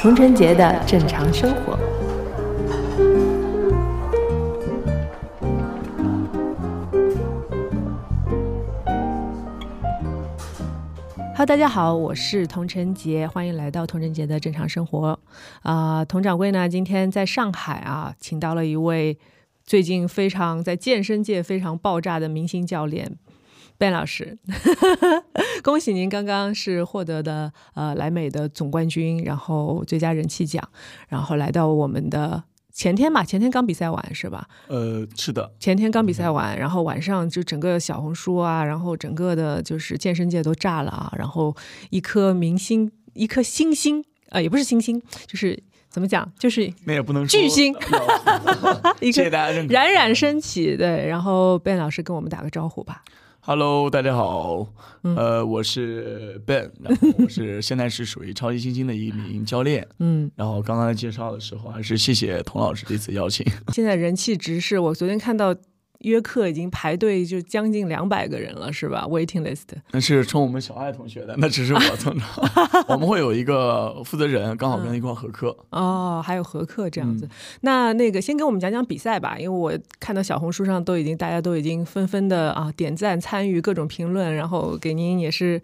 童晨杰的正常生活。大家好，我是童晨杰，欢迎来到童晨杰的正常生活。啊、童掌柜呢，今天在上海啊，请到了一位最近非常在健身界非常爆炸的明星教练 Ben 老师。恭喜您刚刚是获得的呃莱美的总冠军，然后最佳人气奖，然后来到我们的前天吧，前天刚比赛完是吧？呃，是的，前天刚比赛完，然后晚上就整个小红书啊，然后整个的就是健身界都炸了啊，然后一颗明星，一颗星星，呃，也不是星星，就是怎么讲，就是那也不能说巨星一谢谢颗大家认可。冉冉升起。对，然后 Ben 老师跟我们打个招呼吧。Hello，大家好，嗯呃，我是 Ben，然后我是现在是属于超级新星的一名教练。嗯，然后刚刚在介绍的时候，还是谢谢童老师这次邀请。现在人气值是我昨天看到约课已经排队就将近两百个人了，是吧？Waiting list。那是冲我们小爱同学的，那只是我蹭的。我们会有一个负责人，刚好跟他一块合课。哦，还有合课这样子。嗯那那个先给我们讲讲比赛吧，因为我看到小红书上都已经大家都已经纷纷的啊点赞、参与各种评论，然后给您也是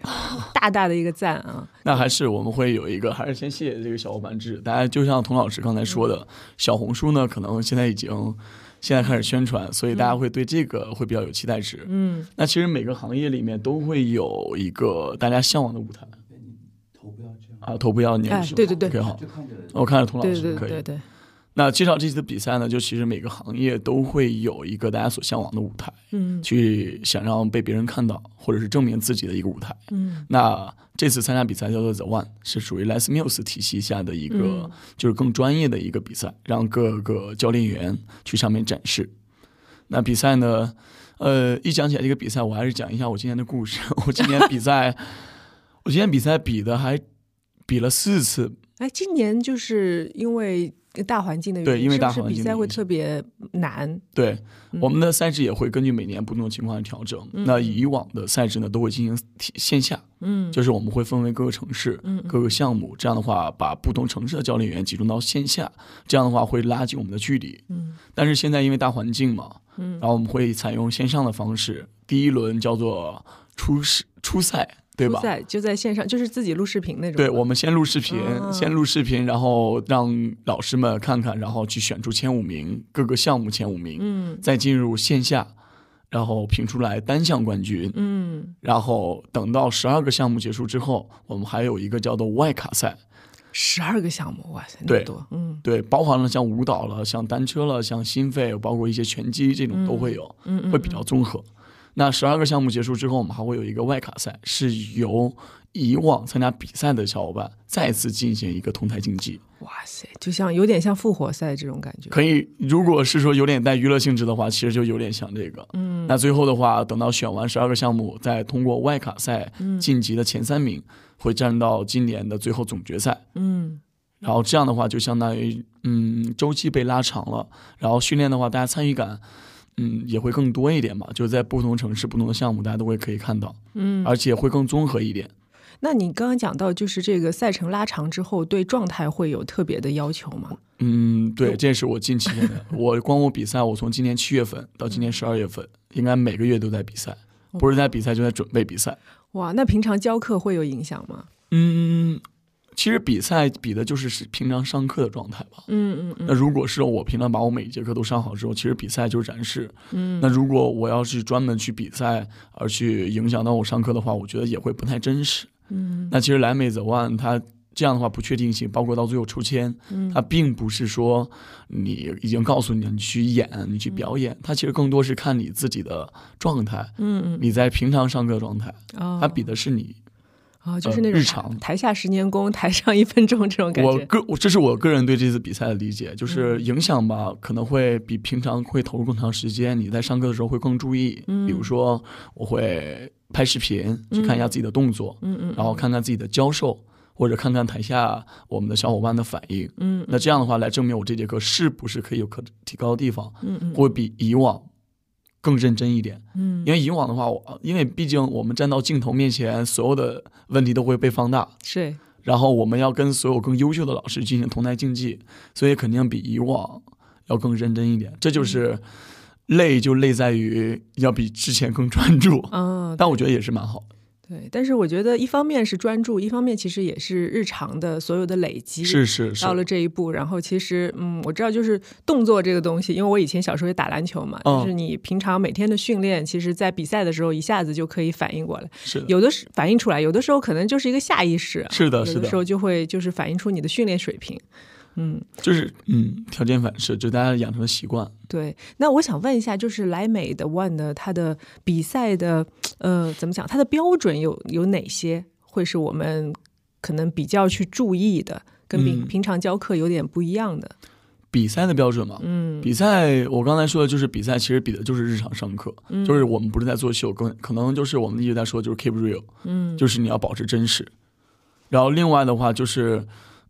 大大的一个赞啊。那还是我们会有一个，还是先谢谢这个小伙伴制。大家就像童老师刚才说的，小红书呢，可能现在已经现在开始宣传，所以大家会对这个会比较有期待值。嗯，那其实每个行业里面都会有一个大家向往的舞台。啊，头不要拧哎是吧？对对对。OK，好，我看着童老对师可以。对对对，那介绍这次的比赛呢，就其实每个行业都会有一个大家所向往的舞台，嗯去想让被别人看到，或者是证明自己的一个舞台。嗯那这次参加比赛叫做 The One，是属于 Les Mills 体系下的一个，嗯就是更专业的一个比赛，让各个教练员去上面展示。那比赛呢，呃，一讲起来这个比赛，我还是讲一下我今年的故事。我今年比赛，我今年比赛比的还比了四次，哎，今年就是因为大环境的原因，对因为大环境是比赛会特别难。对，嗯我们的赛制也会根据每年不同的情况来调整。那以往的赛制呢，都会进行线下，嗯就是我们会分为各个城市、各个项目，这样的话把不同城市的教练员集中到线下，这样的话会拉近我们的距离。嗯但是现在因为大环境嘛，嗯然后我们会采用线上的方式，第一轮叫做初试初赛，对吧就在线上，就是自己录视频那种。对，我们先录视频，啊先录视频，然后让老师们看看，然后去选出前五名，各个项目前五名，嗯再进入线下，然后评出来单项冠军。嗯，然后等到十二个项目结束之后，我们还有一个叫做外卡赛，十二个项目，哇塞，那么对多。嗯对，包含了像舞蹈了、像单车了、像心肺，包括一些拳击这种都会有，会比较综合。那十二个项目结束之后，我们还会有一个外卡赛，是由以往参加比赛的小伙伴再次进行一个同台竞技。哇塞，就像有点像复活赛这种感觉。可以，如果是说有点带娱乐性质的话，其实就有点像这个。嗯那最后的话，等到选完十二个项目，再通过外卡赛嗯晋级的前三名，会站到今年的最后总决赛。嗯然后这样的话，就相当于嗯周期被拉长了，然后训练的话，大家参与感嗯也会更多一点吧，就是在不同城市、不同的项目，大家都会可以看到，嗯，而且会更综合一点。那你刚刚讲到，就是这个赛程拉长之后，对状态会有特别的要求吗？嗯，对，这是我近期的。我 光我比赛，我从今年七月份到今年十二月份，应该每个月都在比赛，不是在比赛就在准备比赛。哇，那平常教课会有影响吗？嗯，其实比赛比的就是是平常上课的状态吧。嗯嗯嗯那如果是我平常把我每一节课都上好之后，其实比赛就是展示。嗯，那如果我要是专门去比赛而去影响到我上课的话，我觉得也会不太真实。嗯那其实来美 The One 它这样的话不确定性，包括到最后抽签，嗯它并不是说你已经告诉你你去演，你去表演，它其实更多是看你自己的状态，嗯嗯，你在平常上课状态，哦它比的是你。哦，就是呃那种日常。台下十年功，台上一分钟这种感觉。我个我这是我个人对这次比赛的理解，就是影响吧，可能会比平常会投入更长时间。你在上课的时候会更注意，嗯比如说我会拍视频去看一下自己的动作，嗯嗯，然后看看自己的教授，或者看看台下我们的小伙伴的反应。嗯，那这样的话来证明我这节课是不是可以有可提高的地方，嗯嗯。会比以往更认真一点。嗯，因为以往的话，我因为毕竟我们站到镜头面前，所有的问题都会被放大，是然后我们要跟所有更优秀的老师进行同台竞技，所以肯定比以往要更认真一点。这就是累，就累在于要比之前更专注，嗯，但我觉得也是蛮好的。对，但是我觉得一方面是专注，一方面其实也是日常的所有的累积。是是是到，了这一步，然后其实，嗯，我知道就是动作这个东西，因为我以前小时候也打篮球嘛，嗯就是你平常每天的训练，其实在比赛的时候一下子就可以反应过来，是，有的是反应出来，有的时候可能就是一个下意识，是的，是的有的时，候就会就是反映出你的训练水平。嗯，就是嗯，条件反射，就大家养成的习惯。对。那我想问一下，就是莱美的 One 的它的比赛的呃怎么讲，它的标准有有哪些会是我们可能比较去注意的，跟平、嗯平常教课有点不一样的？比赛的标准嘛，嗯比赛我刚才说的就是比赛，其实比的就是日常上课，嗯就是我们不是在做秀，更可能就是我们一直在说就是 keep real，嗯就是你要保持真实。然后另外的话就是，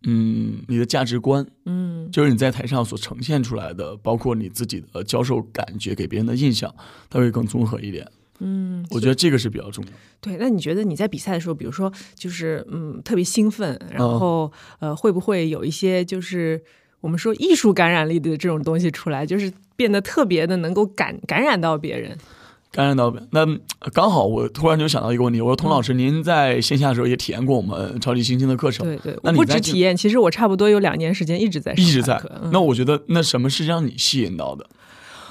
嗯，你的价值观，嗯就是你在台上所呈现出来的，包括你自己的教授感觉给别人的印象，它会更综合一点。嗯，我觉得这个是比较重要。对。那你觉得你在比赛的时候，比如说就是嗯特别兴奋，然嗯后、呃会不会有一些就是我们说艺术感染力的这种东西出来，就是变得特别的能够感感染到别人？感染到那呃刚好我突然就想到一个问题，我说童老师，您在线下的时候也体验过我们超级星星的课程，对对，那你在这止体验，其实我差不多有两年时间一直在一直在。嗯那我觉得那什么是让你吸引到的？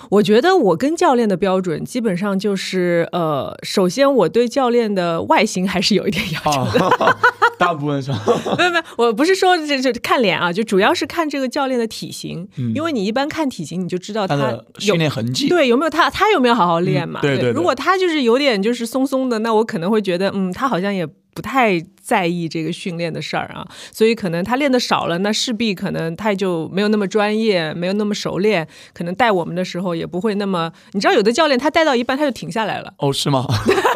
我觉得我跟教练的标准基本上就是，呃，首先我对教练的外形还是有一点要求的。啊，大部分上，没有没有，我不是说这这看脸啊，就主要是看这个教练的体型，嗯因为你一般看体型你就知道他训练痕迹，对有没有他他有没有好好练嘛？嗯对对对如果他就是有点就是松松的，那我可能会觉得，嗯，他好像也不太在意这个训练的事儿啊，所以可能他练的少了，那势必可能他就没有那么专业，没有那么熟练，可能带我们的时候也不会那么，你知道有的教练他带到一半他就停下来了，哦，是吗？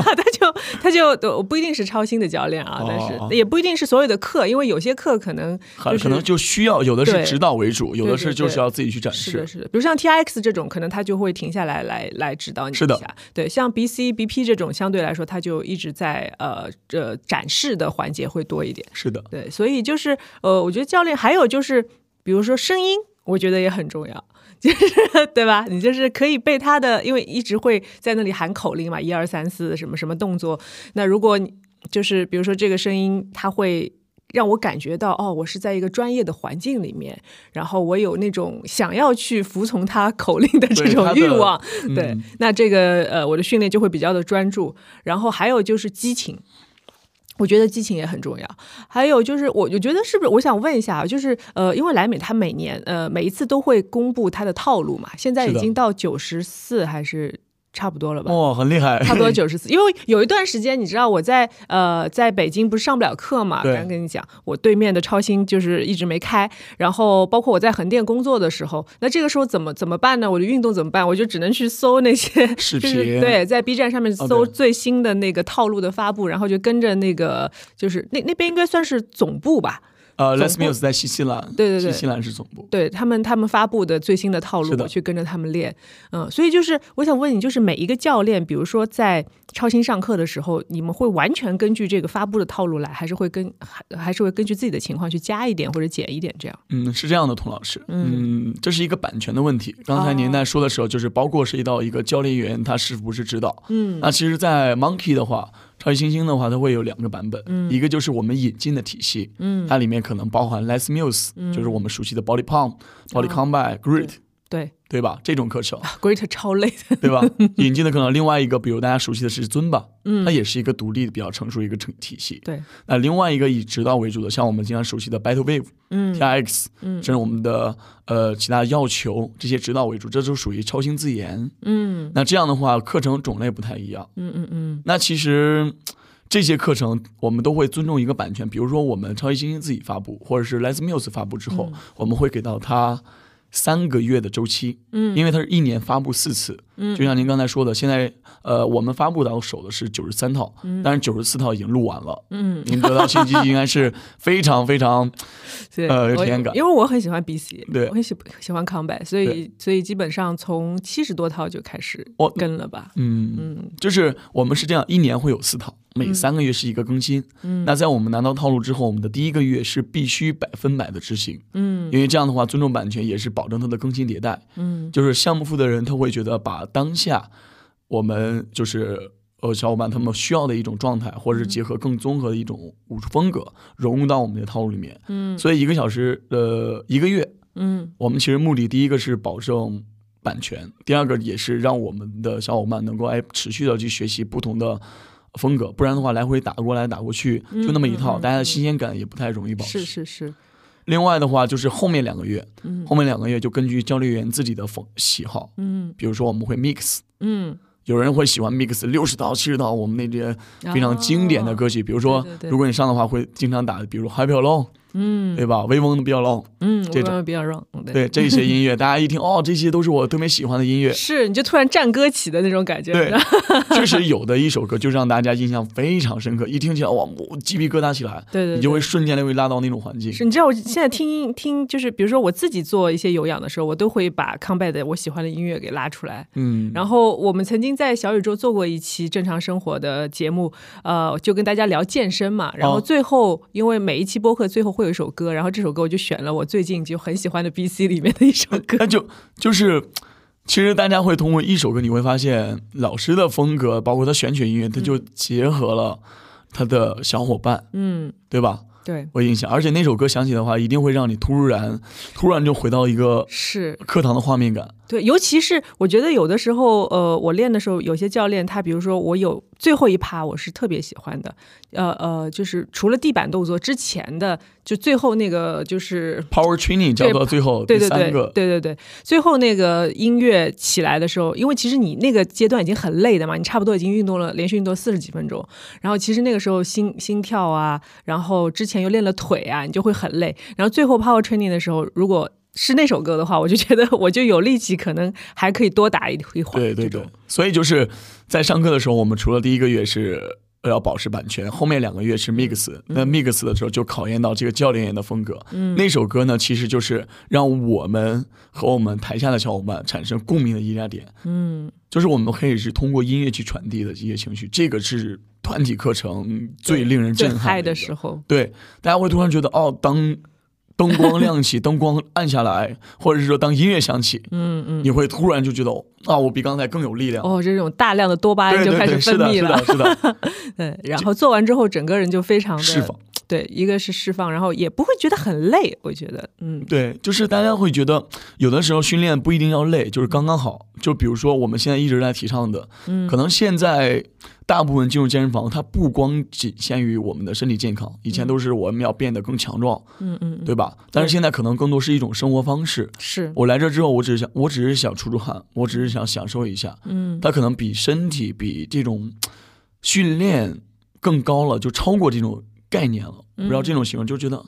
他就他就我不一定是超新的教练啊，但哦是也不一定是所有的课，因为有些课可能就是可能就需要有的是指导为主，有的是就是要自己去展示是的，示。是的，比如像 T I X 这种，可能他就会停下来来来指导你一是的下。对，像 B C B P 这种，相对来说，他就一直在呃这展示的环节会多一点。是的，对，所以就是呃，我觉得教练还有就是，比如说声音，我觉得也很重要。就是对吧？你就是可以被他的，因为一直会在那里喊口令嘛，一二三四什么什么动作。那如果你就是比如说这个声音，它会让我感觉到哦，我是在一个专业的环境里面，然后我有那种想要去服从他口令的这种欲望。嗯对，那这个呃，我的训练就会比较的专注。然后还有就是激情。我觉得激情也很重要，还有就是我我觉得是不是我想问一下啊，就是呃，因为莱美它每年呃每一次都会公布它的套路嘛，现在已经到九十四还是差不多了吧？哇，很厉害，差不多 九十四，因为有一段时间，你知道我在呃在北京不是上不了课嘛？刚刚跟你讲，我对面的超星就是一直没开，然后包括我在横店工作的时候，那这个时候怎么怎么办呢？我的运动怎么办？我就只能去搜那些 视就是频对，在 B 站上面搜最新的那个套路的发布，然后就跟着那个就是那那边应该算是总部吧，呃，Les Mills 在新西兰，对对对新西兰是总部。对他们他们发布的最新的套路，我去跟着他们练。嗯，所以就是我想问你，就是每一个教练，比如说在超新上课的时候，你们会完全根据这个发布的套路来，还是会跟还还是会根据自己的情况去加一点或者减一点这样？嗯，是这样的，童老师，嗯，这是一个版权的问题。刚才您在说的时候，就是包括涉及到一个教练员他是不是指导。嗯那其实，在 Monkey 的话，超级猩猩的话，它会有两个版本，一个就是我们引进的体系，嗯。它里面可能包含 Les Mills，、就是我们熟悉的 Body Pump、Body Combat、Grit，对对吧？这种课程，，Great 超累的，对吧？引进的可能另外一个，比如大家熟悉的是尊吧，嗯它也是一个独立的、比较成熟一个成体系。对，那另外一个以指导为主的，像我们经常熟悉的 Battle Wave、嗯 TRX，嗯甚至我们的呃其他要求这些指导为主，这就属于超星自研。嗯那这样的话，课程种类不太一样。嗯嗯嗯那其实这些课程我们都会尊重一个版权，比如说我们超级星星自己发布，或者是 Les Mills 发布之后，我们会给到他三个月的周期，嗯。因为它是一年发布四次，嗯，就像您刚才说的，现在呃，我们发布到手的是九十三套，嗯，但是九十四套已经录完了，嗯，您得到信息应该是非常非常，呃，有体验感，因为我很喜欢 BC，对，我很喜喜欢康柏，所以所以基本上从七十多套就开始跟了吧，嗯嗯，就是我们是这样，一年会有四套。每三个月是一个更新，嗯，那在我们拿到套路之后，我们的第一个月是必须百分百的执行，嗯，因为这样的话尊重版权，也是保证它的更新迭代，嗯，就是项目负责人他会觉得把当下我们就是呃小伙伴他们需要的一种状态，或者是结合更综合的一种武术风格融入到我们的套路里面，嗯，所以一个小时呃一个月，嗯，我们其实目的第一个是保证版权，第二个也是让我们的小伙伴能够哎持续的去学习不同的。风格，不然的话来回打过来打过去，就那么一套，大家的新鲜感也不太容易保持。是是是。另外的话，就是后面两个月，后面两个月就根据教练员自己的风喜好，嗯，比如说我们会 mix，嗯，有人会喜欢 mix 六十到、七十到，我们那些非常经典的歌曲，比如说如果你上的话，会经常打，比如 Happy Alone。嗯，对吧？威风的比较 long，嗯，这种比较 long，对这些音乐，大家一听 哦，这些都是我特别喜欢的音乐，是你就突然战歌起的那种感觉。对，确实有的一首歌就让大家印象非常深刻，一听起来哇，鸡皮疙瘩起来，对对，你就会瞬间的会拉到那种环境。是，你知道我现在听听，就是比如说我自己做一些有氧的时候，我都会把康拜的我喜欢的音乐给拉出来。嗯，然后我们曾经在小宇宙做过一期正常生活的节目，呃，就跟大家聊健身嘛，然后最后因为每一期播客最后会有一首歌，然后这首。歌我就选了我最近就很喜欢的 B C 里面的一首歌，那 就就是，其实大家会通过一首歌，你会发现老师的风格，包括他选取音乐，他就结合了他的小伙伴，嗯，对吧？对我印象，而且那首歌响起的话，一定会让你突然突然就回到一个是课堂的画面感。对，尤其是我觉得有的时候，呃，我练的时候，有些教练他，比如说我有最后一趴，我是特别喜欢的，呃呃，就是除了地板动作之前的，就最后那个就是 power training 叫做最后对对对，对对对，最后那个音乐起来的时候，因为其实你那个阶段已经很累的嘛，你差不多已经运动了连续运动四十几分钟，然后其实那个时候心心跳啊，然后之前又练了腿啊，你就会很累，然后最后 power training 的时候，如果是那首歌的话，我就觉得我就有力气，可能还可以多打一一会儿。对对对，所以就是在上课的时候，我们除了第一个月是要保持版权，后面两个月是 mix。那 mix 的时候就考验到这个教练员的风格。嗯，那首歌呢，其实就是让我们和我们台下的小伙伴产生共鸣的一家点。嗯，就是我们可以是通过音乐去传递的这些情绪，这个是团体课程最令人震撼的时候。对，大家会突然觉得哦，当。灯光亮起，灯光暗下来，或者是说当音乐响起，嗯嗯，你会突然就觉得啊，我比刚才更有力量。哦，这种大量的多巴胺就开始分泌了，是的，是的，对。然后做完之后，整个人就非常的释放。对，一个是释放，然后也不会觉得很累。我觉得，嗯，对，就是大家会觉得有的时候训练不一定要累，就是刚刚好。就比如说我们现在一直在提倡的，嗯，可能现在大部分进入健身房，它不光仅限于我们的身体健康，以前都是我们要变得更强壮，嗯嗯，对吧？但是现在可能更多是一种生活方式。是我来这之后，我只是想，我只是想出出汗，我只是想享受一下，嗯，它可能比身体比这种训练更高了，就超过这种。概念了，不知道这种行为，就觉得，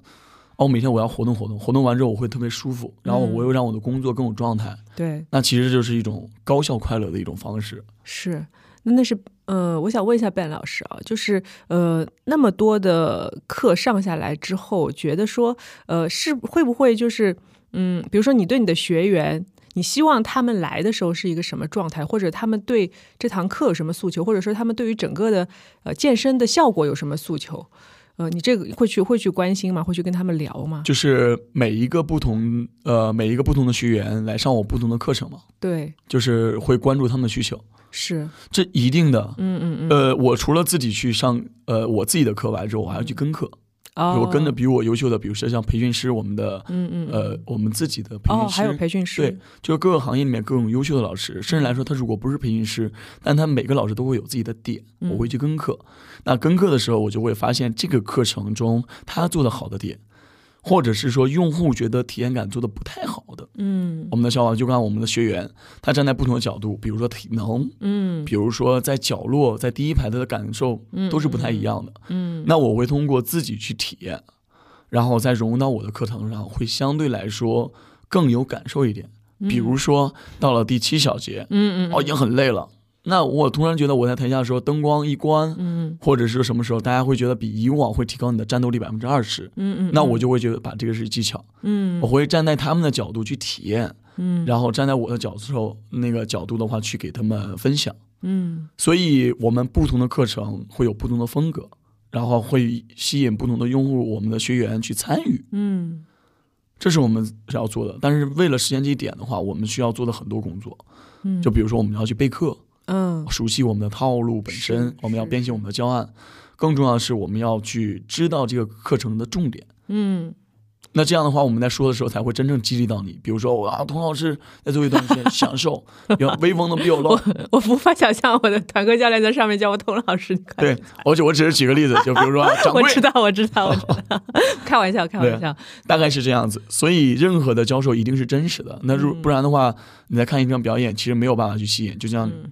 哦，每天我要活动活动，活动完之后我会特别舒服，然后我又让我的工作更有状态。对，那其实就是一种高效快乐的一种方式。是，那那是，呃，我想问一下 Ben 老师啊，就是呃，那么多的课上下来之后，觉得说，呃，是会不会就是，嗯，比如说你对你的学员。你希望他们来的时候是一个什么状态，或者他们对这堂课有什么诉求，或者说他们对于整个的呃健身的效果有什么诉求？呃，你这个会去会去关心吗？会去跟他们聊吗？就是每一个不同呃每一个不同的学员来上我不同的课程嘛？对，就是会关注他们的需求，是这一定的。嗯嗯嗯。呃，我除了自己去上呃我自己的课外之后，我还要去跟课。我跟的比我优秀的，比如说像培训师，我们的，嗯嗯，呃，我们自己的培训师，还有培训师，对，就各个行业里面各种优秀的老师，甚至来说，他如果不是培训师，但他每个老师都会有自己的点，我会去跟课。那跟课的时候，我就会发现这个课程中他做的好的点。或者是说用户觉得体验感做的不太好的，嗯，我们的小伙伴就看我们的学员，他站在不同的角度，比如说体能，嗯，比如说在角落，在第一排他的感受都是不太一样的，嗯，那我会通过自己去体验，然后再融入到我的课堂上，会相对来说更有感受一点，比如说到了第七小节，嗯嗯，哦，已经很累了。那我突然觉得我在台下的时候，灯光一关，嗯或者是什么时候，大家会觉得比以往会提高你的战斗力百分之二十。嗯嗯，那我就会觉得把这个是技巧，嗯我会站在他们的角度去体验，嗯然后站在我的角度那个角度的话去给他们分享。嗯所以我们不同的课程会有不同的风格，然后会吸引不同的用户，我们的学员去参与，嗯这是我们是要做的。但是为了实现这一点的话，我们需要做的很多工作，嗯，就比如说我们要去备课，嗯熟悉我们的套路本身，我们要编写我们的教案。更重要的是，我们要去知道这个课程的重点。嗯那这样的话，我们在说的时候才会真正激励到你。比如说，我啊，童老师在最后一段时间享受，要威风的比我 low。我无法想象我的团课教练在上面叫我童老师。对，而且我只是举个例子，就比如说掌柜我，知道，我知道，我知道，开玩笑，开玩笑。大概是这样子。所以，任何的教授一定是真实的。那如嗯不然的话，你在看一场表演，其实没有办法去吸引。就像嗯，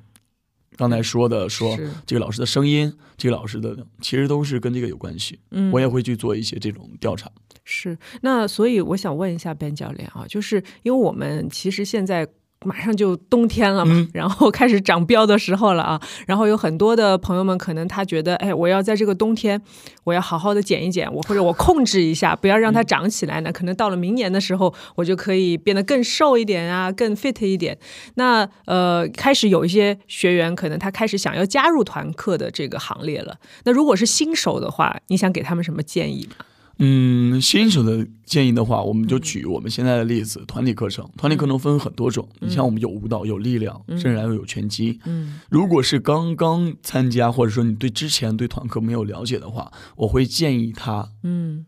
刚才说的，说这个老师的声音，这个老师的，其实都是跟这个有关系。嗯，我也会去做一些这种调查。是，那所以我想问一下 Ben 教练啊，就是因为我们其实现在马上就冬天了嘛，嗯然后开始长膘的时候了啊，然后有很多的朋友们可能他觉得，哎，我要在这个冬天，我要好好的减一减，我或者我控制一下，不要让它长起来呢，可能到了明年的时候，我就可以变得更瘦一点啊，更 fit 一点。那呃，开始有一些学员可能他开始想要加入团课的这个行列了。那如果是新手的话，你想给他们什么建议吗？嗯，新手的建议的话，我们就举我们现在的例子，团体课程。团体课程分很多种，你像我们有舞蹈、有力量，甚至还有拳击。嗯如果是刚刚参加，或者说你对之前对团课没有了解的话，我会建议他嗯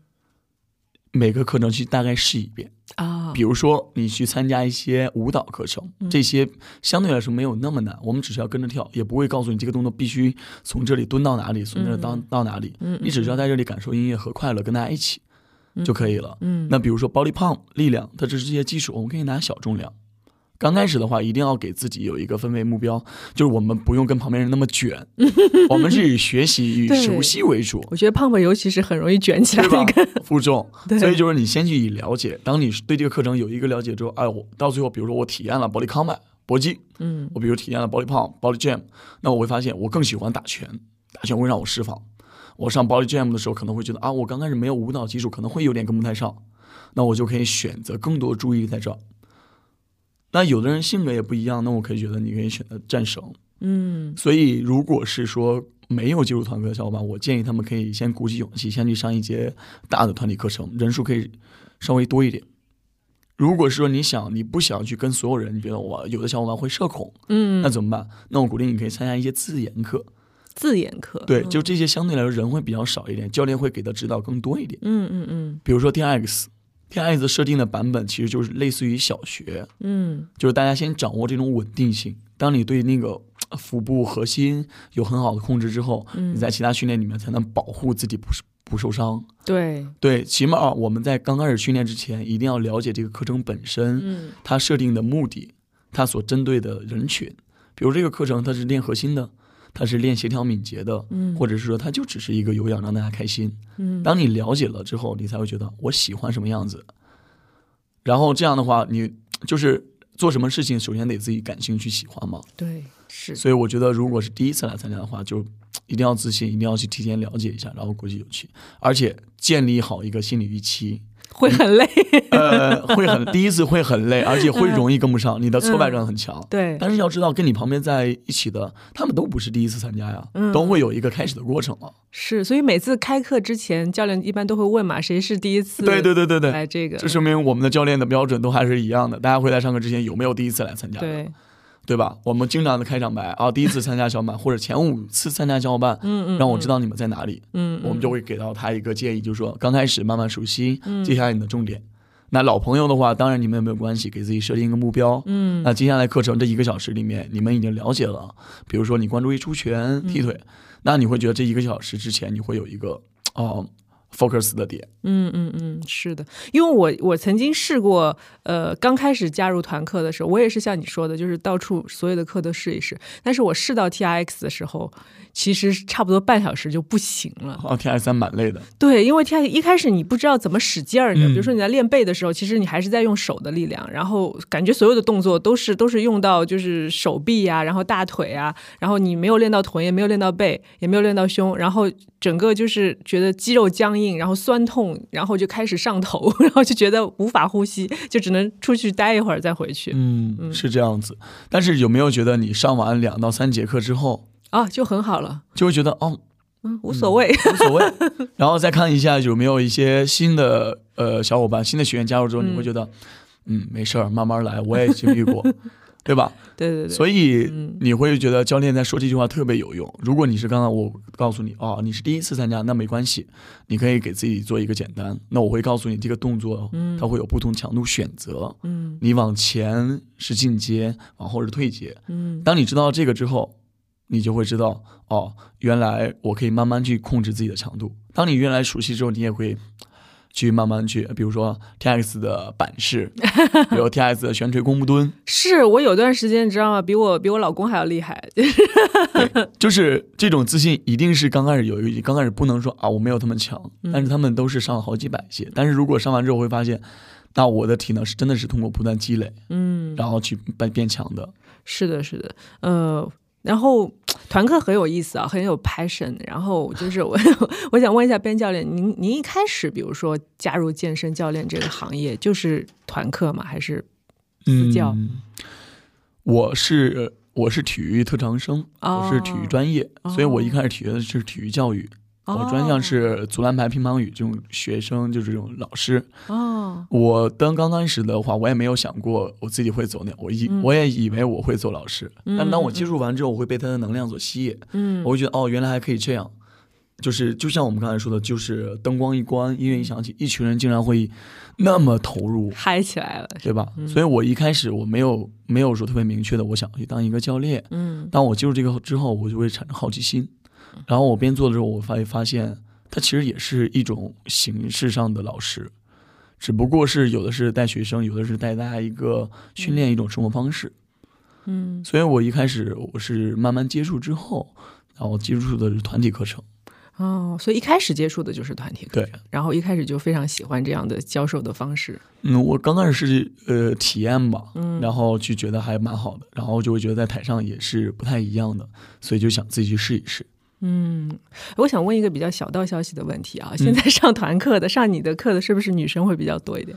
每个课程去大概试一遍。啊，比如说，你去参加一些舞蹈课程，这些相对来说没有那么难，我们只需要跟着跳，也不会告诉你这个动作必须从这里蹲到哪里，从这里到到哪里，嗯你只需要在这里感受音乐和快乐，跟大家一起就可以了。嗯那比如说 body pump 力量，它这是这些基础，我们可以拿小重量。刚开始的话，一定要给自己有一个分为目标，就是我们不用跟旁边人那么卷，我们是以学习与熟悉为主。我觉得胖胖尤其是很容易卷起来的一个，？负重 对，所以就是你先去以了解。当你对这个课程有一个了解之后，哎，我到最后，比如说我体验了 body combat 搏击，嗯我比如体验了 body pump、body jam，那我会发现我更喜欢打拳，打拳会让我释放。我上 body jam 的时候，可能会觉得啊，我刚开始没有舞蹈基础，可能会有点跟不太上，那我就可以选择更多注意力在这儿。那有的人性格也不一样，那我可以觉得你可以选择战绳。嗯所以，如果是说没有进入团课的小伙伴，我建议他们可以先鼓起勇气，先去上一节大的团体课程，人数可以稍微多一点。如果是说你想你不想去跟所有人，你觉得我有的小伙伴会社恐，嗯，那怎么办？那我鼓励你可以参加一些自研课，自研课，对，嗯就这些相对来说人会比较少一点，教练会给的指导更多一点。嗯嗯嗯比如说 T X。T X 设定的版本其实就是类似于小学，嗯就是大家先掌握这种稳定性。当你对那个呃腹部核心有很好的控制之后，嗯，你在其他训练里面才能保护自己不不受伤。对，对，起码我们在刚开始训练之前，一定要了解这个课程本身，嗯它设定的目的，它所针对的人群。比如这个课程它是练核心的，它是练协调敏捷的，嗯，或者是说他就只是一个有氧让大家开心。嗯当你了解了之后，你才会觉得我喜欢什么样子。然后这样的话，你就是做什么事情，首先得自己感兴趣、喜欢嘛。对是，所以我觉得，如果是第一次来参加的话，就一定要自信，一定要去提前了解一下，然后鼓起勇气，而且建立好一个心理预期。会很累，呃，会很第一次会很累，而且会容易跟不上，你的挫败感很强。对，但是要知道，跟你旁边在一起的，他们都不是第一次参加呀，嗯都会有一个开始的过程嘛。是，所以每次开课之前，教练一般都会问嘛，谁是第一次对对对对对，来这个，这说明我们的教练的标准都还是一样的。大家会在上课之前有没有第一次来参加的？对，对吧？我们经常的开场白啊，第一次参加小伙伴 或者前五次参加小伙伴，嗯嗯，让我知道你们在哪里，嗯，嗯，我们就会给到他一个建议，就是说刚开始慢慢熟悉，嗯接下来你的重点。那老朋友的话，当然你们也没有关系，给自己设定一个目标。嗯那接下来课程这一个小时里面，你们已经了解了，比如说你关注一出拳、嗯踢腿，那你会觉得这一个小时之前你会有一个哦 focus 的点。嗯嗯嗯，是的，因为我我曾经试过，呃，刚开始加入团课的时候，我也是像你说的，就是到处所有的课都试一试。但是我试到 T R X 的时候，其实差不多半小时就不行了。哦，T R X 三蛮累的。对，因为 T R 一开始你不知道怎么使劲儿的，嗯比如说你在练背的时候，其实你还是在用手的力量，然后感觉所有的动作都是都是用到就是手臂呀、然后大腿啊，然后你没有练到臀，也没有练到背，也没有练到胸，然后整个就是觉得肌肉僵硬，然后酸痛，然后就开始上头，然后就觉得无法呼吸，就只能出去待一会儿再回去。嗯，是这样子。但是有没有觉得你上完两到三节课之后，啊，就很好了，就会觉得哦嗯，无所谓。无所谓，然后再看一下有没有一些新的呃小伙伴、新的学员加入之后，你会觉得嗯没事儿，慢慢来，我也经历过，对吧？对对对，所以嗯你会觉得教练在说这句话特别有用。如果你是刚刚我告诉你哦，你是第一次参加，那没关系，你可以给自己做一个简单。那我会告诉你这个动作，它会有不同强度选择。嗯你往前是进阶，往后是退阶。嗯当你知道这个之后，你就会知道哦，原来我可以慢慢去控制自己的强度。当你越来熟悉之后，你也会去慢慢去，比如说 T X 的板式，比如 T X 的悬垂弓步蹲，是我有段时间你知道吗？比我比我老公还要厉害。就是这种自信，一定是刚开始有一个，刚开始不能说啊我没有他们强，但是他们都是上了好几百节。但是如果上完之后会发现，那我的体能是真的是通过不断积累，嗯，然后去变变强的。是的，是的，呃，然后团课很有意思啊，很有 passion。然后就是我，我想问一下边教练，您您一开始比如说加入健身教练这个行业，就是团课吗？还是私教？嗯，我是我是体育特长生，哦我是体育专业，所以我一开始学的是体育教育。我专项是足篮排、乒乓羽这种学生，就是这种老师。哦，我当刚开始的话，我也没有想过我自己会走那，我以、嗯我也以为我会做老师，但当我接触完之后，我会被他的能量所吸引，嗯我会觉得哦，原来还可以这样。就是就像我们刚才说的，就是灯光一关，音乐一响起，一群人竟然会那么投入，嗨起来了，对吧？所以我一开始我没有没有说特别明确的，我想去当一个教练。嗯当我接触这个之后，我就会产生好奇心，然后我边做的时候，我发发现它其实也是一种形式上的老师，只不过是有的是带学生，有的是带大家一个训练一种生活方式。嗯所以我一开始我是慢慢接触之后，然后接触的是团体课程。哦，所以一开始接触的就是团体课对程，然后一开始就非常喜欢这样的教授的方式。嗯，我刚开始是呃体验吧，嗯然后就觉得还蛮好的，然后就会觉得在台上也是不太一样的，所以就想自己去试一试。嗯，我想问一个比较小道消息的问题啊，现在上团课的、上你的课的，是不是女生会比较多一点？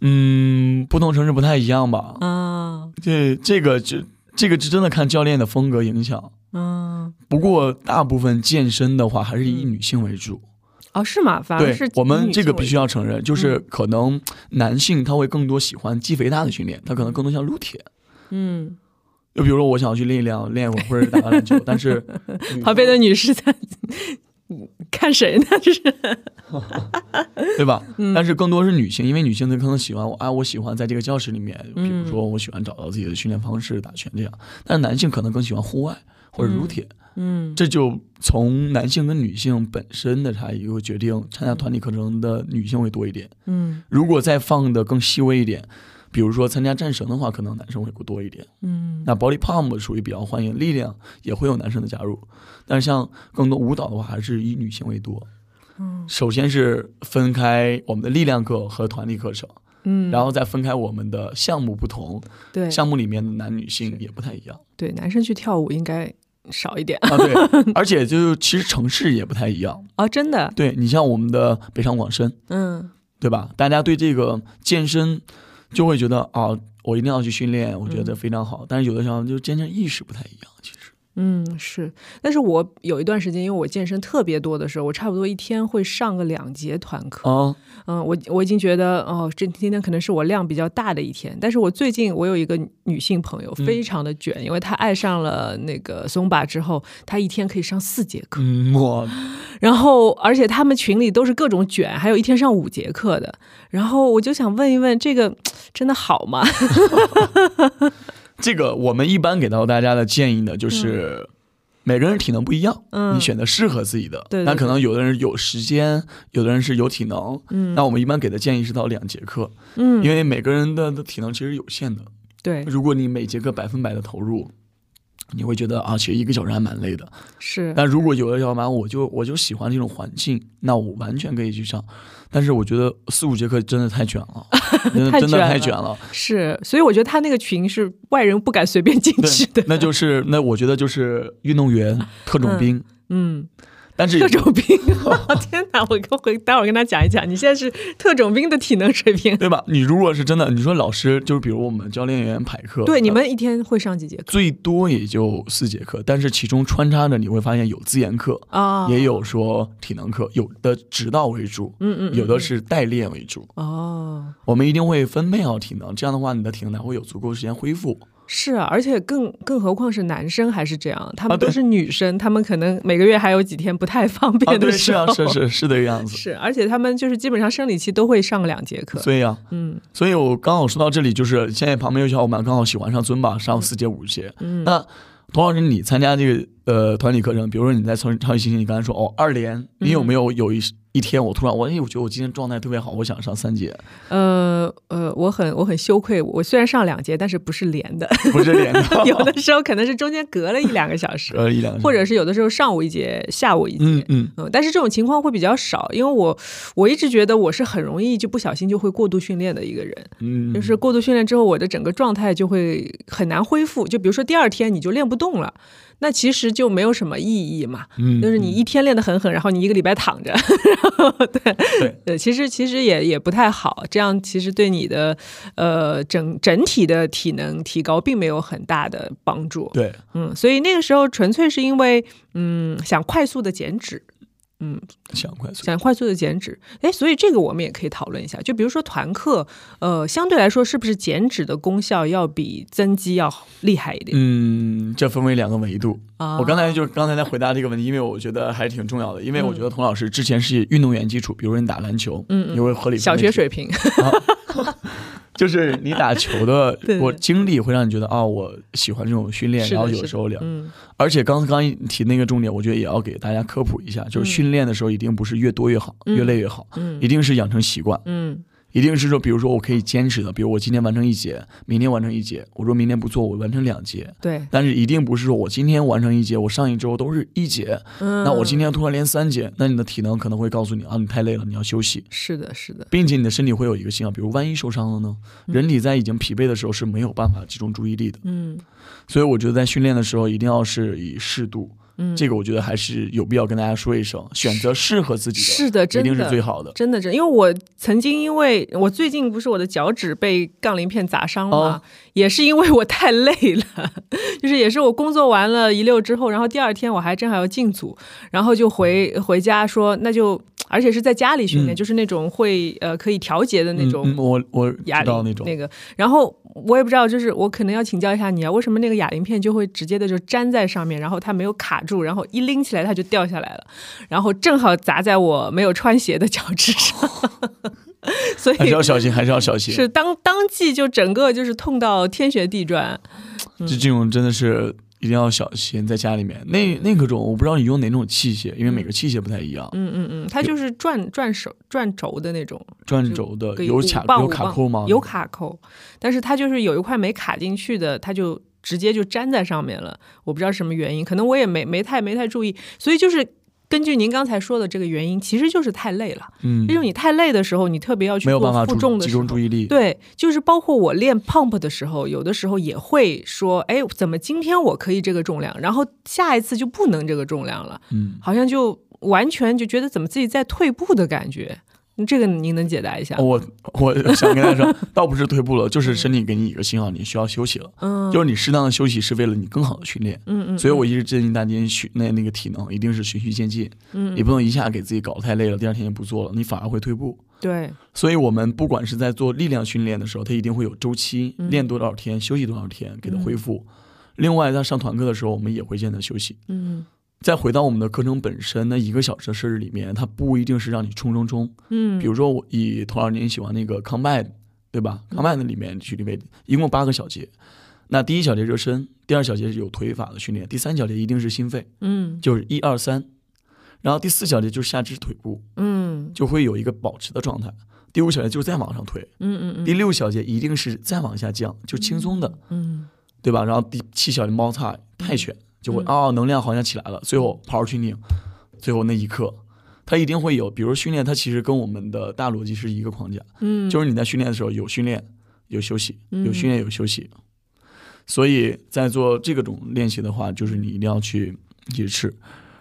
嗯，不同城市不太一样吧？啊，这这个这这个是真的看教练的风格影响。嗯，不过大部分健身的话还是以女性为主。哦，是吗？反而对是我们这个必须要要承认，就是可能男性他会更多喜欢肌肥大的训练，他可能更多像撸铁。嗯，就比如说我想要去练一练练一会儿或者打个篮球，但是 旁边的女士在看谁呢？这是 对吧？嗯但是更多是女性，因为女性她可能喜欢我啊，我喜欢在这个教室里面，比嗯如说我喜欢找到自己的训练方式，打拳这样。但是男性可能更喜欢户外或者撸铁，嗯这就从男性跟女性本身的差异会决定参加团体课程的女性会多一点。嗯如果再放的更细微一点，比如说参加战神的话，可能男生会多一点。嗯那 body pump 属于比较欢迎，力量也会有男生的加入，但是像更多舞蹈的话，还是以女性为多。嗯首先是分开我们的力量课和团体课程，嗯，然后再分开我们的项目不同，对项目里面的男女性也不太一样对，男生去跳舞应该少一点啊。对，而且就其实城市也不太一样。哦，真的，对你像我们的北上广深，嗯对吧？大家对这个健身就会觉得啊，我一定要去训练，我觉得非常好。但是有的时候就健身意识不太一样，其实。嗯是，但是我有一段时间，因为我健身特别多的时候，我差不多一天会上个两节团课。啊，嗯，我我已经觉得哦，这今天可能是我量比较大的一天。但是我最近我有一个女性朋友，非常的卷，因为她爱上了那个松巴之后，她一天可以上四节课，嗯，我然后而且他们群里都是各种卷，还有一天上五节课的。然后我就想问一问，这个真的好吗？这个我们一般给到大家的建议呢，就是每个人体能不一样，嗯你选择适合自己的。对对那可能有的人有时间，有的人是有体能。嗯那我们一般给的建议是到两节课，嗯，因为每个人的的体能其实有限的。对如果你每节课百分百的投入，你会觉得啊，其实一个小时还蛮累的。是但如果有的小伙伴我就我就喜欢这种环境，那我完全可以去上。但是我觉得四五节课真的太卷了，太卷了太卷了。是，所以我觉得他那个群是外人不敢随便进去的，。那就是那我觉得就是运动员、特种兵，嗯，但是特种兵，天哪！我跟回待会儿跟他讲一讲，你现在是特种兵的体能水平。对吧？你如果是真的，你说老师就是比如我们教练员排课，对，你呃们一天会上几节课最多也就四节课，但是其中穿插着你会发现有自研课，啊？也有说体能课，有的指导为主，嗯，嗯嗯，有的是代练为主。哦，我们一定会分配好体能，这样的话你的体能才会有足够时间恢复。是啊，而且更更何况是男生还是这样，他啊对们都是女生，他们可能每个月还有几天不太方啊，对，便的时候。是啊，是 是是这个样子。是，而且他们就是基本上生理期都会上两节课。所以啊，嗯所以我刚好说到这里，就是现在旁边有小伙伴刚好喜欢上尊巴，上四节五节。嗯，那童老师，你参加这个呃团体课程，比如说你在超超级星星，你刚才说哦二连，你有没有有一一天我突然我哎，我觉得我今天状态特别好，我想上三节，呃呃，我很我很羞愧，我虽然上两节，但是不是连的，不是连的，有的时候可能是中间隔了一两个小时，呃一两个小时，或者是有的时候上午一节，下午一节。嗯嗯。嗯，但是这种情况会比较少，因为我我一直觉得我是很容易就不小心就会过度训练的一个人，嗯，就是过度训练之后，我的整个状态就会很难恢复。就比如说第二天你就练不动了，那其实就没有什么意义嘛。嗯就是你一天练得很狠，然后你一个礼拜躺着，然 后对对对，其实其实也也不太好，这样其实对你的呃整整体的体能提高并没有很大的帮助。对嗯，所以那个时候纯粹是因为嗯想快速的减脂，嗯，想快速。想快速的减脂，哎，所以这个我们也可以讨论一下。就比如说团课，呃，相对来说是不是减脂的功效要比增肌要厉害一点？嗯，这分为两个维度。啊我刚才就是刚才在回答这个问题，因为我觉得还挺重要的。因为我嗯觉得童老师之前是运动员基础，比如说你打篮球，嗯嗯你会合理小学水平，就是你打球的 我经历会让你觉得啊，我喜欢这种训练，然后有时候聊。嗯。而且刚刚提那个重点，我觉得也要给大家科普一下，就是训练的时候一定不是越多越好，嗯。越累越好，嗯。一定是养成习惯，嗯一定是说，比如说我可以坚持的，比如我今天完成一节，明天完成一节，我说明天不做，我完成两节。对，但是一定不是说我今天完成一节，我上一周都是一节，嗯，那我今天突然连三节，那你的体能可能会告诉你啊，你太累了，你要休息，是的，是的，并且你的身体会有一个信号，比如万一受伤了呢？人体在已经疲惫的时候是没有办法集中注意力的，嗯。所以我觉得在训练的时候一定要是以适度，嗯，这个我觉得还是有必要跟大家说一声，选择适合自己的，是的，一定是最好的。真的，真的因为我曾经因为我最近不是我的脚趾被杠铃片砸伤了也是因为我太累了，就是也是我工作完了一溜之后，然后第二天我还正好要进组，然后就回回家说那就，而且是在家里训练，嗯。就是那种会呃可以调节的那种嗯嗯我我知哑铃、道那种，那个，然后我也不知道，就是我可能要请教一下你啊，为什么那个哑铃片就会直接的就粘在上面，然后它没有卡住，然后一拎起来它就掉下来了，然后正好砸在我没有穿鞋的脚趾上，所以还是要小心，还是要小心。是当当即就整个就是痛到天旋地转，就这种真的是一定要小心，在家里面那那个种，我不知道你用哪种器械，因为每个器械不太一样。嗯嗯嗯，它就是转转手转轴的那种，转轴的有卡有卡扣吗？有卡扣，但是它就是有一块没卡进去的，它就直接就粘在上面了。我不知道什么原因，可能我也没没太没太注意，所以就是根据您刚才说的这个原因，其实就是太累了。嗯，就是你太累的时候，你特别要去没有做负重的时候。中注意力。对，就是包括我练 pump 的时候，有的时候也会说，哎，怎么今天我可以这个重量，然后下一次就不能这个重量了，嗯，好像就完全就觉得怎么自己在退步的感觉。这个您能解答一下？我我想跟大家说，倒不是退步了，就是身体给你一个信号，你需要休息了。嗯，就是你适当的休息是为了你更好的训练。嗯嗯，所以我一直建议大家训那那个体能一定是循序渐进，嗯，你不能一下给自己搞得太累了，第二天就不做了，你反而会退步。对，所以，我们不管是在做力量训练的时候，它一定会有周期，嗯练多少天，休息多少天，给它恢复。另外，在上团课的时候，我们也会见他休息。嗯再回到我们的课程本身，那一个小时的设置里面，它不一定是让你冲冲冲。嗯，比如说，我以头二年喜欢那个 Combine，对吧？Combine 里面举例为例，一共八个小节。那第一小节热身，第二小节是有腿法的训练，第三小节一定是心肺，嗯就是一二三，然后第四小节就是下肢腿部，嗯就会有一个保持的状态。第五小节就是再往上推，嗯嗯第六小节一定是再往下降，就轻松的，嗯对吧？然后第七小节猫踏泰拳就会嗯哦，能量好像起来了。最后 power training，最后那一刻，它一定会有，比如训练，它其实跟我们的大逻辑是一个框架，嗯，就是你在训练的时候有训练有休息，嗯有训练有休息。所以在做这个种练习的话，就是你一定要去一致。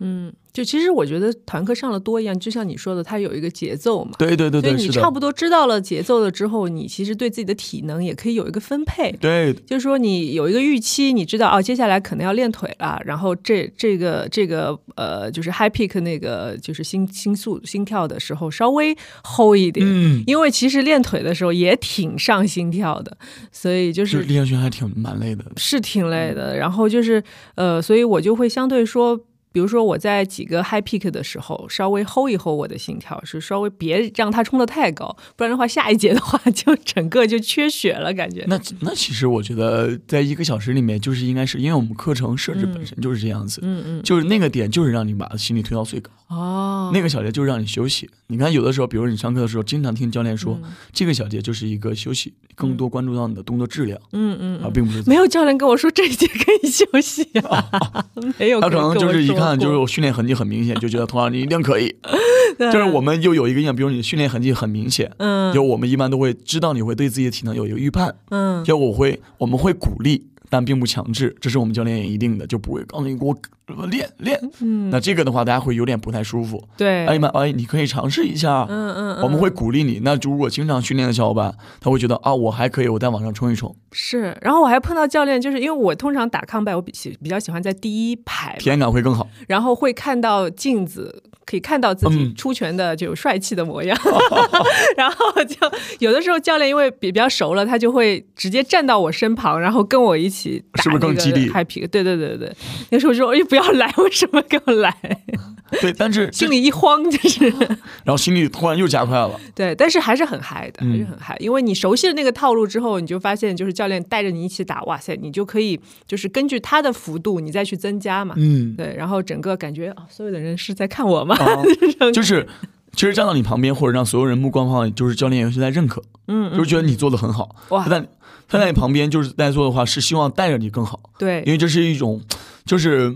嗯，就其实我觉得团课上的多一样，就像你说的，它有一个节奏嘛。对对对对，所以你差不多知道了节奏了之后，你其实对自己的体能也可以有一个分配。对就是说，你有一个预期，你知道哦，接下来可能要练腿了，然后这这个这个呃，就是 high peak 那个就是心心速心跳的时候稍微 hold 一点，嗯，因为其实练腿的时候也挺上心跳的，所以就就是是挺蛮累的。是挺累的。然后就是呃，所以我就会相对说。比如说我在几个 high peak 的时候，稍微 hold 一 hold 我的心跳，是稍微别让它冲得太高，不然的话下一节的话就整个就缺血了，感觉。那那其实我觉得，在一个小时里面，就是应该是因为我们课程设置本身就是这样子，嗯嗯，就是那个点就是让你把心率推到最高，哦，那个小节就是让你休息。你看，有的时候，比如你上课的时候，经常听教练说，嗯。这个小节就是一个休息，更多关注到你的动作质量，嗯嗯啊，并不是没有教练跟我说这一节可以休息啊，没有他可。能就是一看就是我训练痕迹很明显，就觉得 同样你一定可以。就是我们又有一个印象，比如你训练痕迹很明显，嗯。就我们一般都会知道你会对自己的体能有一个预判，嗯。就我会我们会鼓励，但并不强制，这是我们教练也一定的，就不会告诉你给我练练。嗯，那这个的话，大家会有点不太舒服。对，哎，一般哎，你可以尝试一下，嗯嗯，嗯我们会鼓励你。那如果经常训练的小伙伴，他会觉得啊，我还可以，我再往上冲一冲，是，然后我还碰到教练，就是因为我通常打抗拜，我比喜比较喜欢在第一排体验感会更好。然后会看到镜子，可以看到自己嗯出拳的就有帅气的模样，然后就有的时候教练因为比比较熟了，他就会直接站到我身旁，然后跟我一起打是不是更激励 happy？对对对对对，那时候说哎不要来，为什么给我来？对，但是 心里一慌，就是 然后心率突然又加快了。对，但是还是很嗨的，还是嗯很嗨，因为你熟悉了那个套路之后，你就发现就是教练带着你一起打，哇塞，你就可以就是根据他的幅度，你再去增加嘛。嗯，对，然后整个感觉啊、所有的人是在看我吗？啊就是其实站到你旁边，或者让所有人目光放，在就是教练尤其在认可，嗯，就是觉得你做的很好。哇他在他在你旁边就是在做的话，是希望带着你更好，对，因为这是一种就是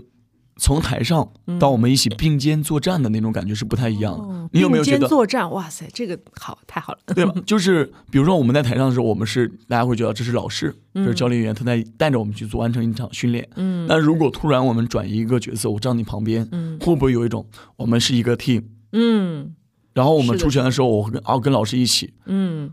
从台上到我们一起并肩作战的那种感觉是不太一样的。哦你有没有觉得并肩作战？哇塞，这个好，太好了。对吧？就是比如说我们在台上的时候，我们是大家会觉得这是老师，就是嗯教练员，他在带着我们去做完成一场训练。嗯那如果突然我们转移一个角色，我站你旁边，嗯会不会有一种我们是一个 team，嗯然后我们出拳的时候，我会跟啊跟老师一起，嗯，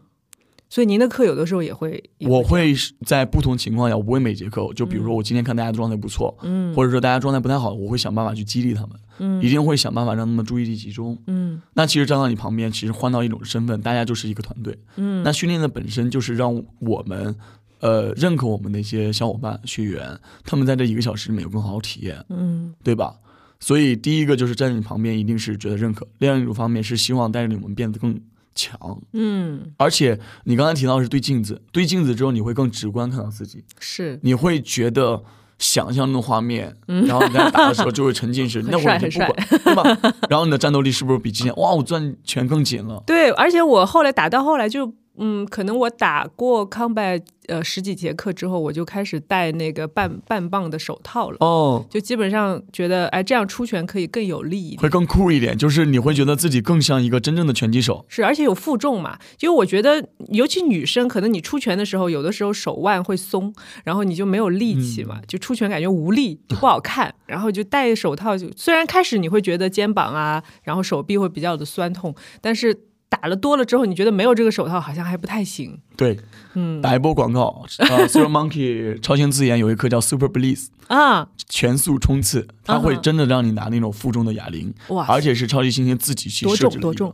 所以您的课有的时候也会，也我会在不同情况下，我不会每节课，就比如说我今天看大家的状态不错，嗯或者说大家状态不太好，我会想办法去激励他们，嗯一定会想办法让他们注意力集中。嗯那其实站到你旁边，其实换到一种身份，大家就是一个团队。嗯那训练的本身就是让我们，呃，认可我们的一些小伙伴、学员，他们在这一个小时里面有更好的体验，嗯对吧？所以第一个就是站在你旁边，一定是觉得认可；另外一种方面是希望带着你们变得更强。嗯而且你刚才提到的是对镜子，对镜子之后，你会更直观看到自己，是你会觉得。想象中的画面，然后你在打的时候就会沉浸式，那会儿你就帅不管，对吧？然后你的战斗力是不是比之前哇，我攥拳更紧了？对，而且我后来打到后来就。嗯，可能我打过康拜呃十几节课之后，我就开始戴那个半半磅的手套了，哦，就基本上觉得哎这样出拳可以更有力一点。会更酷一点，就是你会觉得自己更像一个真正的拳击手。是，而且有负重嘛，因为我觉得，尤其女生，可能你出拳的时候，有的时候手腕会松，然后你就没有力气嘛，就出拳感觉无力，就不好看。然后就戴手套就，虽然开始你会觉得肩膀啊，然后手臂会比较的酸痛，但是打了多了之后，你觉得没有这个手套好像还不太行。对，嗯打一波广告 啊，Super Monkey 超前自研有一课叫 Super Bliss 啊，全速冲刺，它会真的让你拿那种负重的哑铃，哇，而且是超级猩猩自己去设置多重？？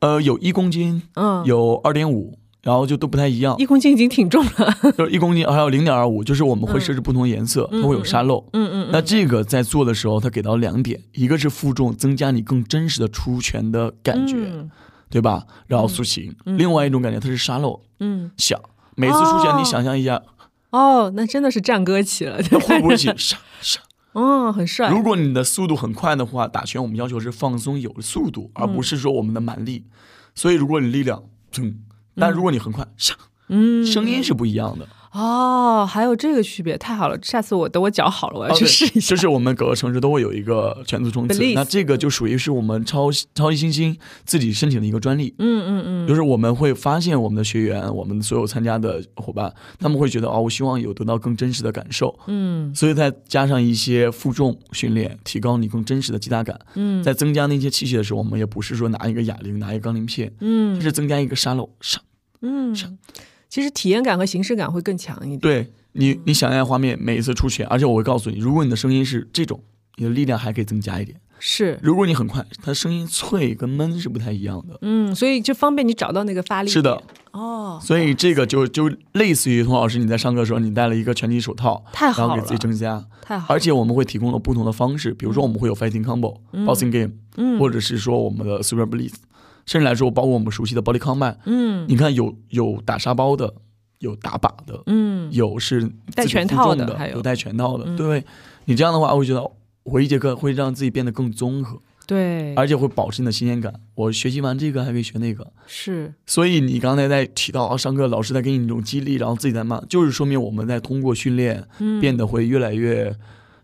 呃，有一公斤，嗯，有二点五。然后就都不太一样一，公斤已经挺重了。就是一公斤，还有零点二五，就是我们会设置不同颜色，它会有沙漏。嗯嗯那这个在做的时候，它给到两点，一个是负重，增加你更真实的出拳的感觉，嗯对吧？然后塑形。另外一种感觉，它是沙漏嗯响，每次出现哦你想象一下，哦，那真的是战歌起了，那 会不会起沙沙？哦，很帅。如果你的速度很快的话，打拳我们要求是放松有速度，而不是说我们的蛮力。所以如果你力量，嗯，但如果你很快沙，嗯，声音是不一样的。哦，还有这个区别，太好了！下次我等我脚好了，我要去试一下。就是我们各个城市都会有一个全足冲刺，那这个就属于是我们超超级星星自己申请的一个专利。嗯嗯嗯，就是我们会发现我们的学员，我们所有参加的伙伴，他们会觉得哦，我希望有得到更真实的感受。嗯，所以再加上一些负重训练，提高你更真实的击打感。嗯，在增加那些器械的时候，我们也不是说拿一个哑铃，拿一个钢铃片，嗯，是增加一个沙漏上，嗯上。其实体验感和形式感会更强一点。对你，你想象画面，每一次出拳，而且我会告诉你，如果你的声音是这种，你的力量还可以增加一点。是，如果你很快，它声音脆跟闷是不太一样的。嗯，所以就方便你找到那个发力。是的，哦，所以这个就就类似于童老师你在上课的时候，你戴了一个拳击手套，太好了，然后给自己增加，太好。而且我们会提供了不同的方式，比如说我们会有 fighting combo、boxing game，嗯，或者是说我们的 super bliss，甚至来说包括我们熟悉的 body combat，嗯，你看有有打沙包的。有打靶的，嗯，有是带全套的，还有带全套的，对，你这样的话，我会觉得我一节课会让自己变得更综合，对，而且会保持你的新鲜感。我学习完这个还可以学那个，是。所以你刚才在提到啊，上课老师在给你一种激励，然后自己在骂，就是说明我们在通过训练变得会越来越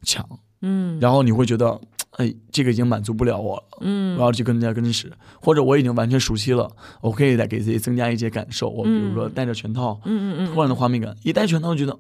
强，嗯，然后你会觉得。哎，这个已经满足不了我了，嗯，我要去更加跟实，或者我已经完全熟悉了，我可以再给自己增加一些感受。我比如说戴着拳套，嗯嗯嗯，突然的画面感，一戴拳套觉得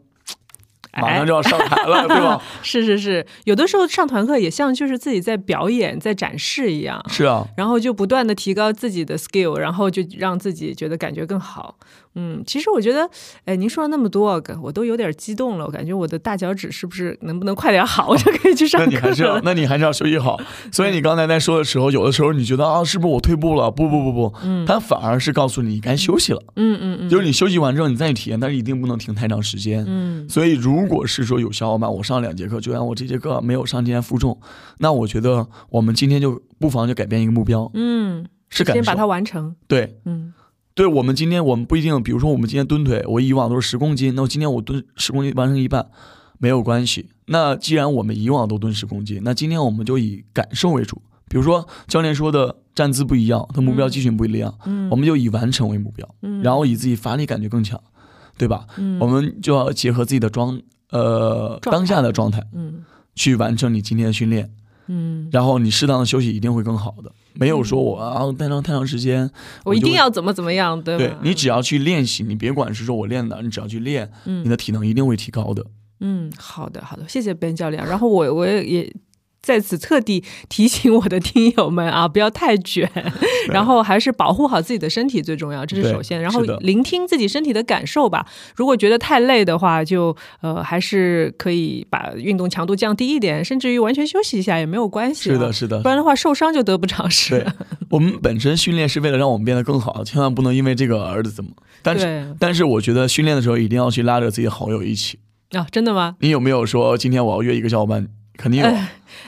马上就要上台了，对吧？是是是，有的时候上团课也像就是自己在表演、在展示一样，是啊，然后就不断的提高自己的 skill，然后就让自己觉得感觉更好。嗯，其实我觉得，哎，您说了那么多，我都有点激动了。我感觉我的大脚趾是不是能不能快点好，我就可以去上课那你还是要，那你还是要休息好。所以你刚才在说的时候，有的时候你觉得啊，是不是我退步了？不不不不，嗯，他反而是告诉你该休息了。嗯嗯嗯，就是你休息完之后，你再去体验，但是一定不能停太长时间。嗯，所以如果是说有小伙伴，我上两节课，就像我这节课没有上今天负重，那我觉得我们今天就不妨就改变一个目标。嗯，是先把它完成。对，嗯。对我们今天，我们不一定，比如说我们今天蹲腿，我以往都是十公斤，那我今天我蹲十公斤完成一半，没有关系。那既然我们以往都蹲十公斤，那今天我们就以感受为主。比如说教练说的站姿不一样，他目标肌群不一样，嗯，我们就以完成为目标，嗯，然后以自己发力感觉更强，对吧？嗯，我们就要结合自己的状呃当下的状态，嗯，去完成你今天的训练，嗯，然后你适当的休息一定会更好的。没有说我啊待上太长时间，我一定要怎么怎么样，对吧？对你只要去练习，你别管是说我练的，你只要去练，嗯，你的体能一定会提高的。嗯，好的，好的，谢谢 Ben 教练。然后我我也。在此特地提醒我的听友们啊，不要太卷，然后还是保护好自己的身体最重要，这是首先。然后聆听自己身体的感受吧。如果觉得太累的话，就呃还是可以把运动强度降低一点，甚至于完全休息一下也没有关系。是的，是的。不然的话受伤就得不偿失。我们本身训练是为了让我们变得更好，千万不能因为这个而怎么。但是但是我觉得训练的时候一定要去拉着自己的好友一起。啊，真的吗？你有没有说今天我要约一个小伙伴？肯定有。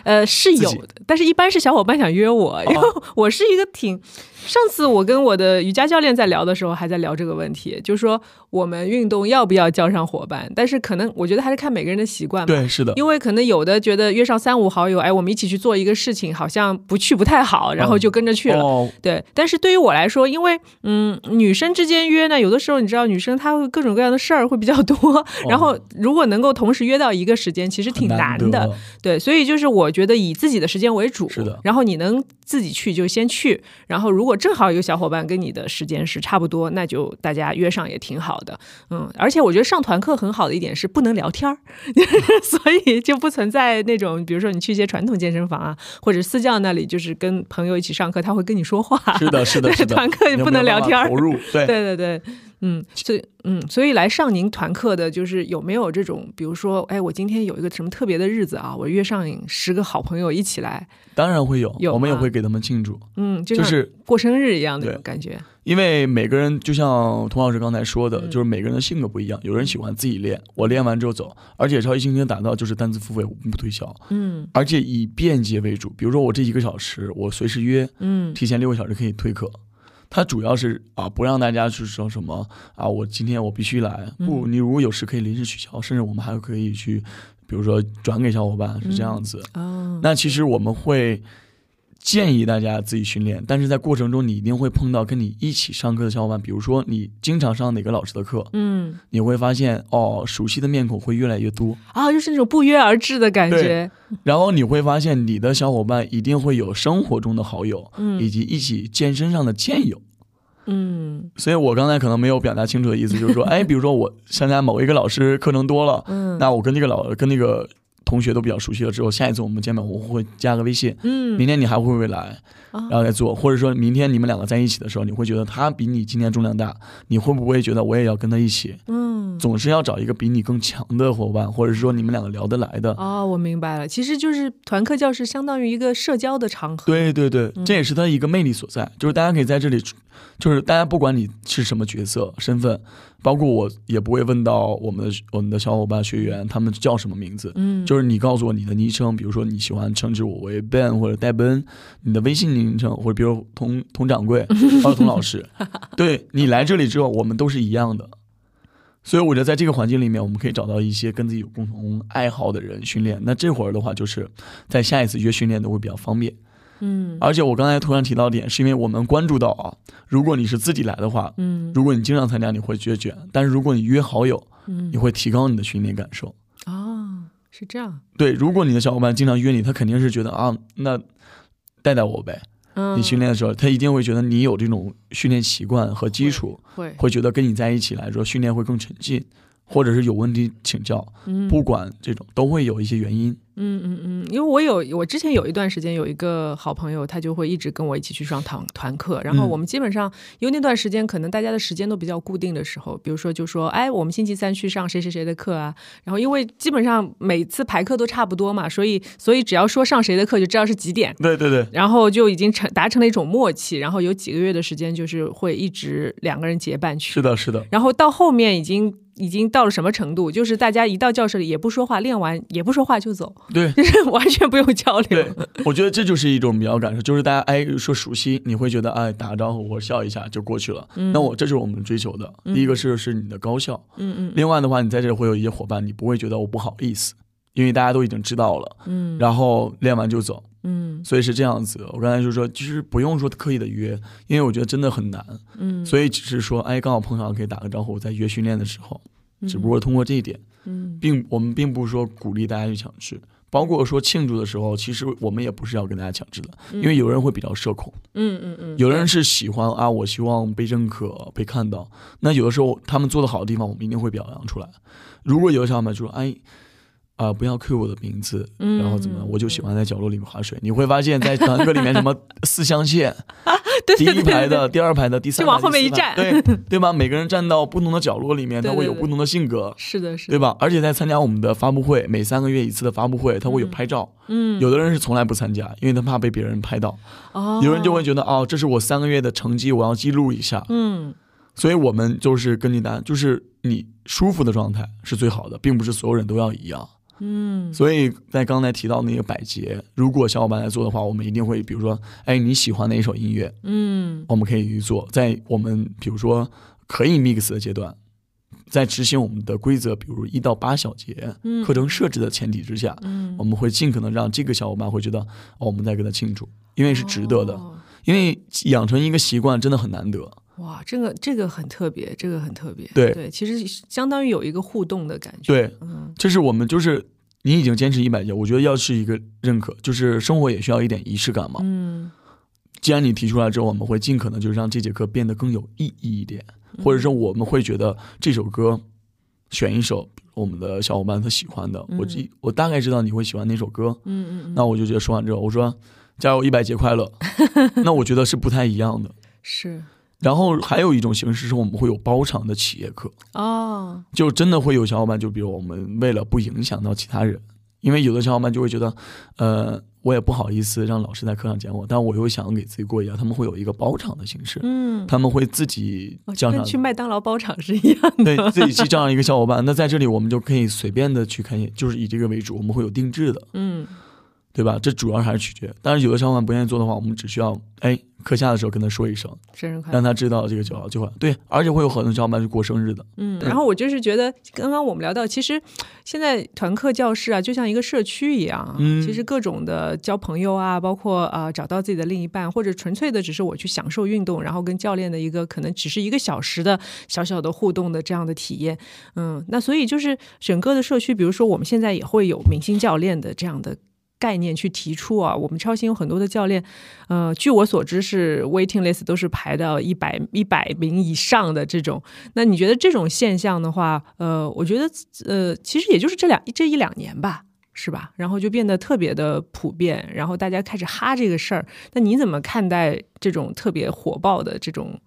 呃，是有的，但是一般是小伙伴想约我，因为我是一个挺。上次我跟我的瑜伽教练在聊的时候，还在聊这个问题，就是说我们运动要不要叫上伙伴？但是可能我觉得还是看每个人的习惯吧。对，是的。因为可能有的觉得约上三五好友，哎，我们一起去做一个事情，好像不去不太好，然后就跟着去了。对，但是对于我来说，因为嗯，女生之间约呢，有的时候你知道，女生她会各种各样的事儿会比较多，然后如果能够同时约到一个时间，其实挺难的。对，所以就是我觉得以自己的时间为主，是的。然后你能自己去就先去，然后如果正好有小伙伴跟你的时间是差不多，那就大家约上也挺好的。嗯，而且我觉得上团课很好的一点是不能聊天儿，所以就不存在那种，比如说你去一些传统健身房啊，或者私教那里，就是跟朋友一起上课，他会跟你说话。是的，是的，是的。团课也不能聊天儿，投入。对，对，对，对。嗯，所以嗯，所以来上您团课的，就是有没有这种，比如说，哎，我今天有一个什么特别的日子啊，我约上十个好朋友一起来，当然会有，有我们也会给他们庆祝，嗯，就是过生日一样的感觉。因为每个人就像童老师刚才说的，就是每个人的性格不一样，有人喜欢自己练，我练完之后走，而且超级星星打造就是单次付费，我不推销，嗯，而且以便捷为主，比如说我这一个小时，我随时约，嗯，提前六个小时可以退课。它主要是啊，不让大家去说什么啊，我今天我必须来。不，嗯你如果有事可以临时取消，甚至我们还可以去，比如说转给小伙伴，是这样子。哦，那其实我们会建议大家自己训练，但是在过程中你一定会碰到跟你一起上课的小伙伴，比如说你经常上哪个老师的课，嗯，你会发现哦，熟悉的面孔会越来越多，啊，就是那种不约而至的感觉。对，然后你会发现你的小伙伴一定会有生活中的好友，嗯。以及一起健身上的健友。嗯。所以我刚才可能没有表达清楚的意思，就是说，哎，比如说我参加某一个老师课程多了，嗯，那我跟那个老跟那个同学都比较熟悉了之后，下一次我们见面我会加个微信，嗯，明天你还会不会来，啊然后再做，或者说明天你们两个在一起的时候，你会觉得他比你今天重量大，你会不会觉得我也要跟他一起？嗯，总是要找一个比你更强的伙伴，或者是说你们两个聊得来的。哦，我明白了，其实就是团课教室相当于一个社交的场合，对对对，嗯。这也是他一个魅力所在，就是大家可以在这里，就是大家不管你是什么角色、身份，包括我也不会问到我们的我们的小伙伴学员他们叫什么名字，嗯，就是你告诉我你的昵称，比如说你喜欢称之我为 Ben 或者戴奔，你的微信昵称或者比如佟佟掌柜或者佟老师，对你来这里之后，我们都是一样的。所以我觉得在这个环境里面，我们可以找到一些跟自己有共同爱好的人训练。那这会儿的话，就是在下一次约训练都会比较方便。嗯。而且我刚才突然提到点，是因为我们关注到啊，如果你是自己来的话，嗯。如果你经常参加，你会觉得卷；但是如果你约好友，嗯。你会提高你的训练感受。哦，是这样，对，如果你的小伙伴经常约你，他肯定是觉得啊，那带带我呗。嗯，你训练的时候，他一定会觉得你有这种训练习惯和基础，会，会。觉得跟你在一起来说训练会更沉浸，或者是有问题请教，嗯，不管这种都会有一些原因。嗯嗯嗯，因为我有我之前有一段时间有一个好朋友，他就会一直跟我一起去上团团课，然后嗯我们基本上因为那段时间可能大家的时间都比较固定的时候，比如说就说哎，我们星期三去上谁谁谁的课啊，然后因为基本上每次排课都差不多嘛，所以所以只要说上谁的课就知道是几点。对对对，然后就已经成达成了一种默契，然后有几个月的时间，就是会一直两个人结伴去。是的，是的，然后到后面已经已经到了什么程度？就是大家一到教室里也不说话，练完也不说话就走，对。就是完全不用交流对。我觉得这就是一种比较感受，就是大家哎说熟悉，你会觉得哎打个招呼或者笑一下就过去了。那我这就是我们追求的，第一个是是你的高效，嗯嗯另外的话，你在这里会有一些伙伴，你不会觉得我不好意思，因为大家都已经知道了，嗯然后练完就走，嗯所以是这样子。我刚才就说，其实不用说刻意的约，因为我觉得真的很难，嗯，所以只是说，哎，刚好碰上可以打个招呼，在约训练的时候，只不过通过这一点，嗯并我们并不是说鼓励大家去强制。包括说庆祝的时候，其实我们也不是要跟大家强制的，因为有人会比较社恐，嗯嗯嗯，有人是喜欢啊，我希望被认可、被看到。那有的时候他们做的好的地方，我们一定会表扬出来。如果有的小伙伴就说：“哎，啊、不要 Q 我的名字，嗯然后怎么样，我就喜欢在角落里面划水。”你会发现在团课里面，什么 四象限，第一排的、第二排的、第三排就往后面一站对 对吧？每个人站到不同的角落里面，他会有不同的性格。是的，是的，对吧？而且在参加我们的发布会，每三个月一次的发布会，他会有拍照。嗯，有的人是从来不参加，因为他怕被别人拍到。哦，有人就会觉得，哦，这是我三个月的成绩，我要记录一下。嗯所以我们就是跟你大家，就是你舒服的状态是最好的，并不是所有人都要一样。嗯所以在刚才提到那个百节，如果小伙伴来做的话，我们一定会，比如说，哎，你喜欢哪一首音乐，嗯我们可以去做。在我们比如说可以 mix 的阶段，在执行我们的规则，比如一到八小节嗯课程设置的前提之下，嗯，我们会尽可能让这个小伙伴会觉得，哦，我们在跟他庆祝，因为是值得的。哦因为养成一个习惯真的很难得。哇，这个这个很特别，这个很特别。对对，其实相当于有一个互动的感觉。对，嗯这是我们就是你已经坚持一百节，我觉得要是一个认可，就是生活也需要一点仪式感嘛。嗯既然你提出来之后，我们会尽可能就是让这节课变得更有意义一点，或者说我们会觉得这首歌选一首我们的小伙伴他喜欢的，我知我大概知道你会喜欢哪首歌，嗯嗯嗯，那我就觉得说完之后，我说加油一百节快乐，那我觉得是不太一样的。是然后还有一种形式是我们会有包场的企业课，哦，就真的会有小伙伴，就比如我们为了不影响到其他人，因为有的小伙伴就会觉得，呃，我也不好意思让老师在课上讲我，但我又想给自己过一下，他们会有一个包场的形式，嗯，他们会自己哦就叫上，跟去麦当劳包场是一样的。对自己去叫上一个小伙伴。那在这里我们就可以随便的去看，就是以这个为主，我们会有定制的。嗯对吧？这主要还是取决。但是有的小伙伴不愿意做的话，我们只需要哎课下的时候跟他说一声，生日快乐，让他知道这个就好就好。对，而且会有很多小伙伴去过生日的。嗯，然后我就是觉得，刚刚我们聊到，其实现在团课教室啊，就像一个社区一样，嗯其实各种的交朋友啊，包括啊、呃找到自己的另一半，或者纯粹的只是我去享受运动，然后跟教练的一个可能只是一个小时的小小的互动的这样的体验。嗯，那所以就是整个的社区，比如说我们现在也会有明星教练的这样的。概念去提出啊，我们超新有很多的教练，呃，据我所知是 waiting list 都是排到一百一百名以上的这种。那你觉得这种现象的话，呃，我觉得呃，其实也就是这两这一两年吧，是吧？然后就变得特别的普遍，然后大家开始哈这个事儿。那你怎么看待这种特别火爆的这种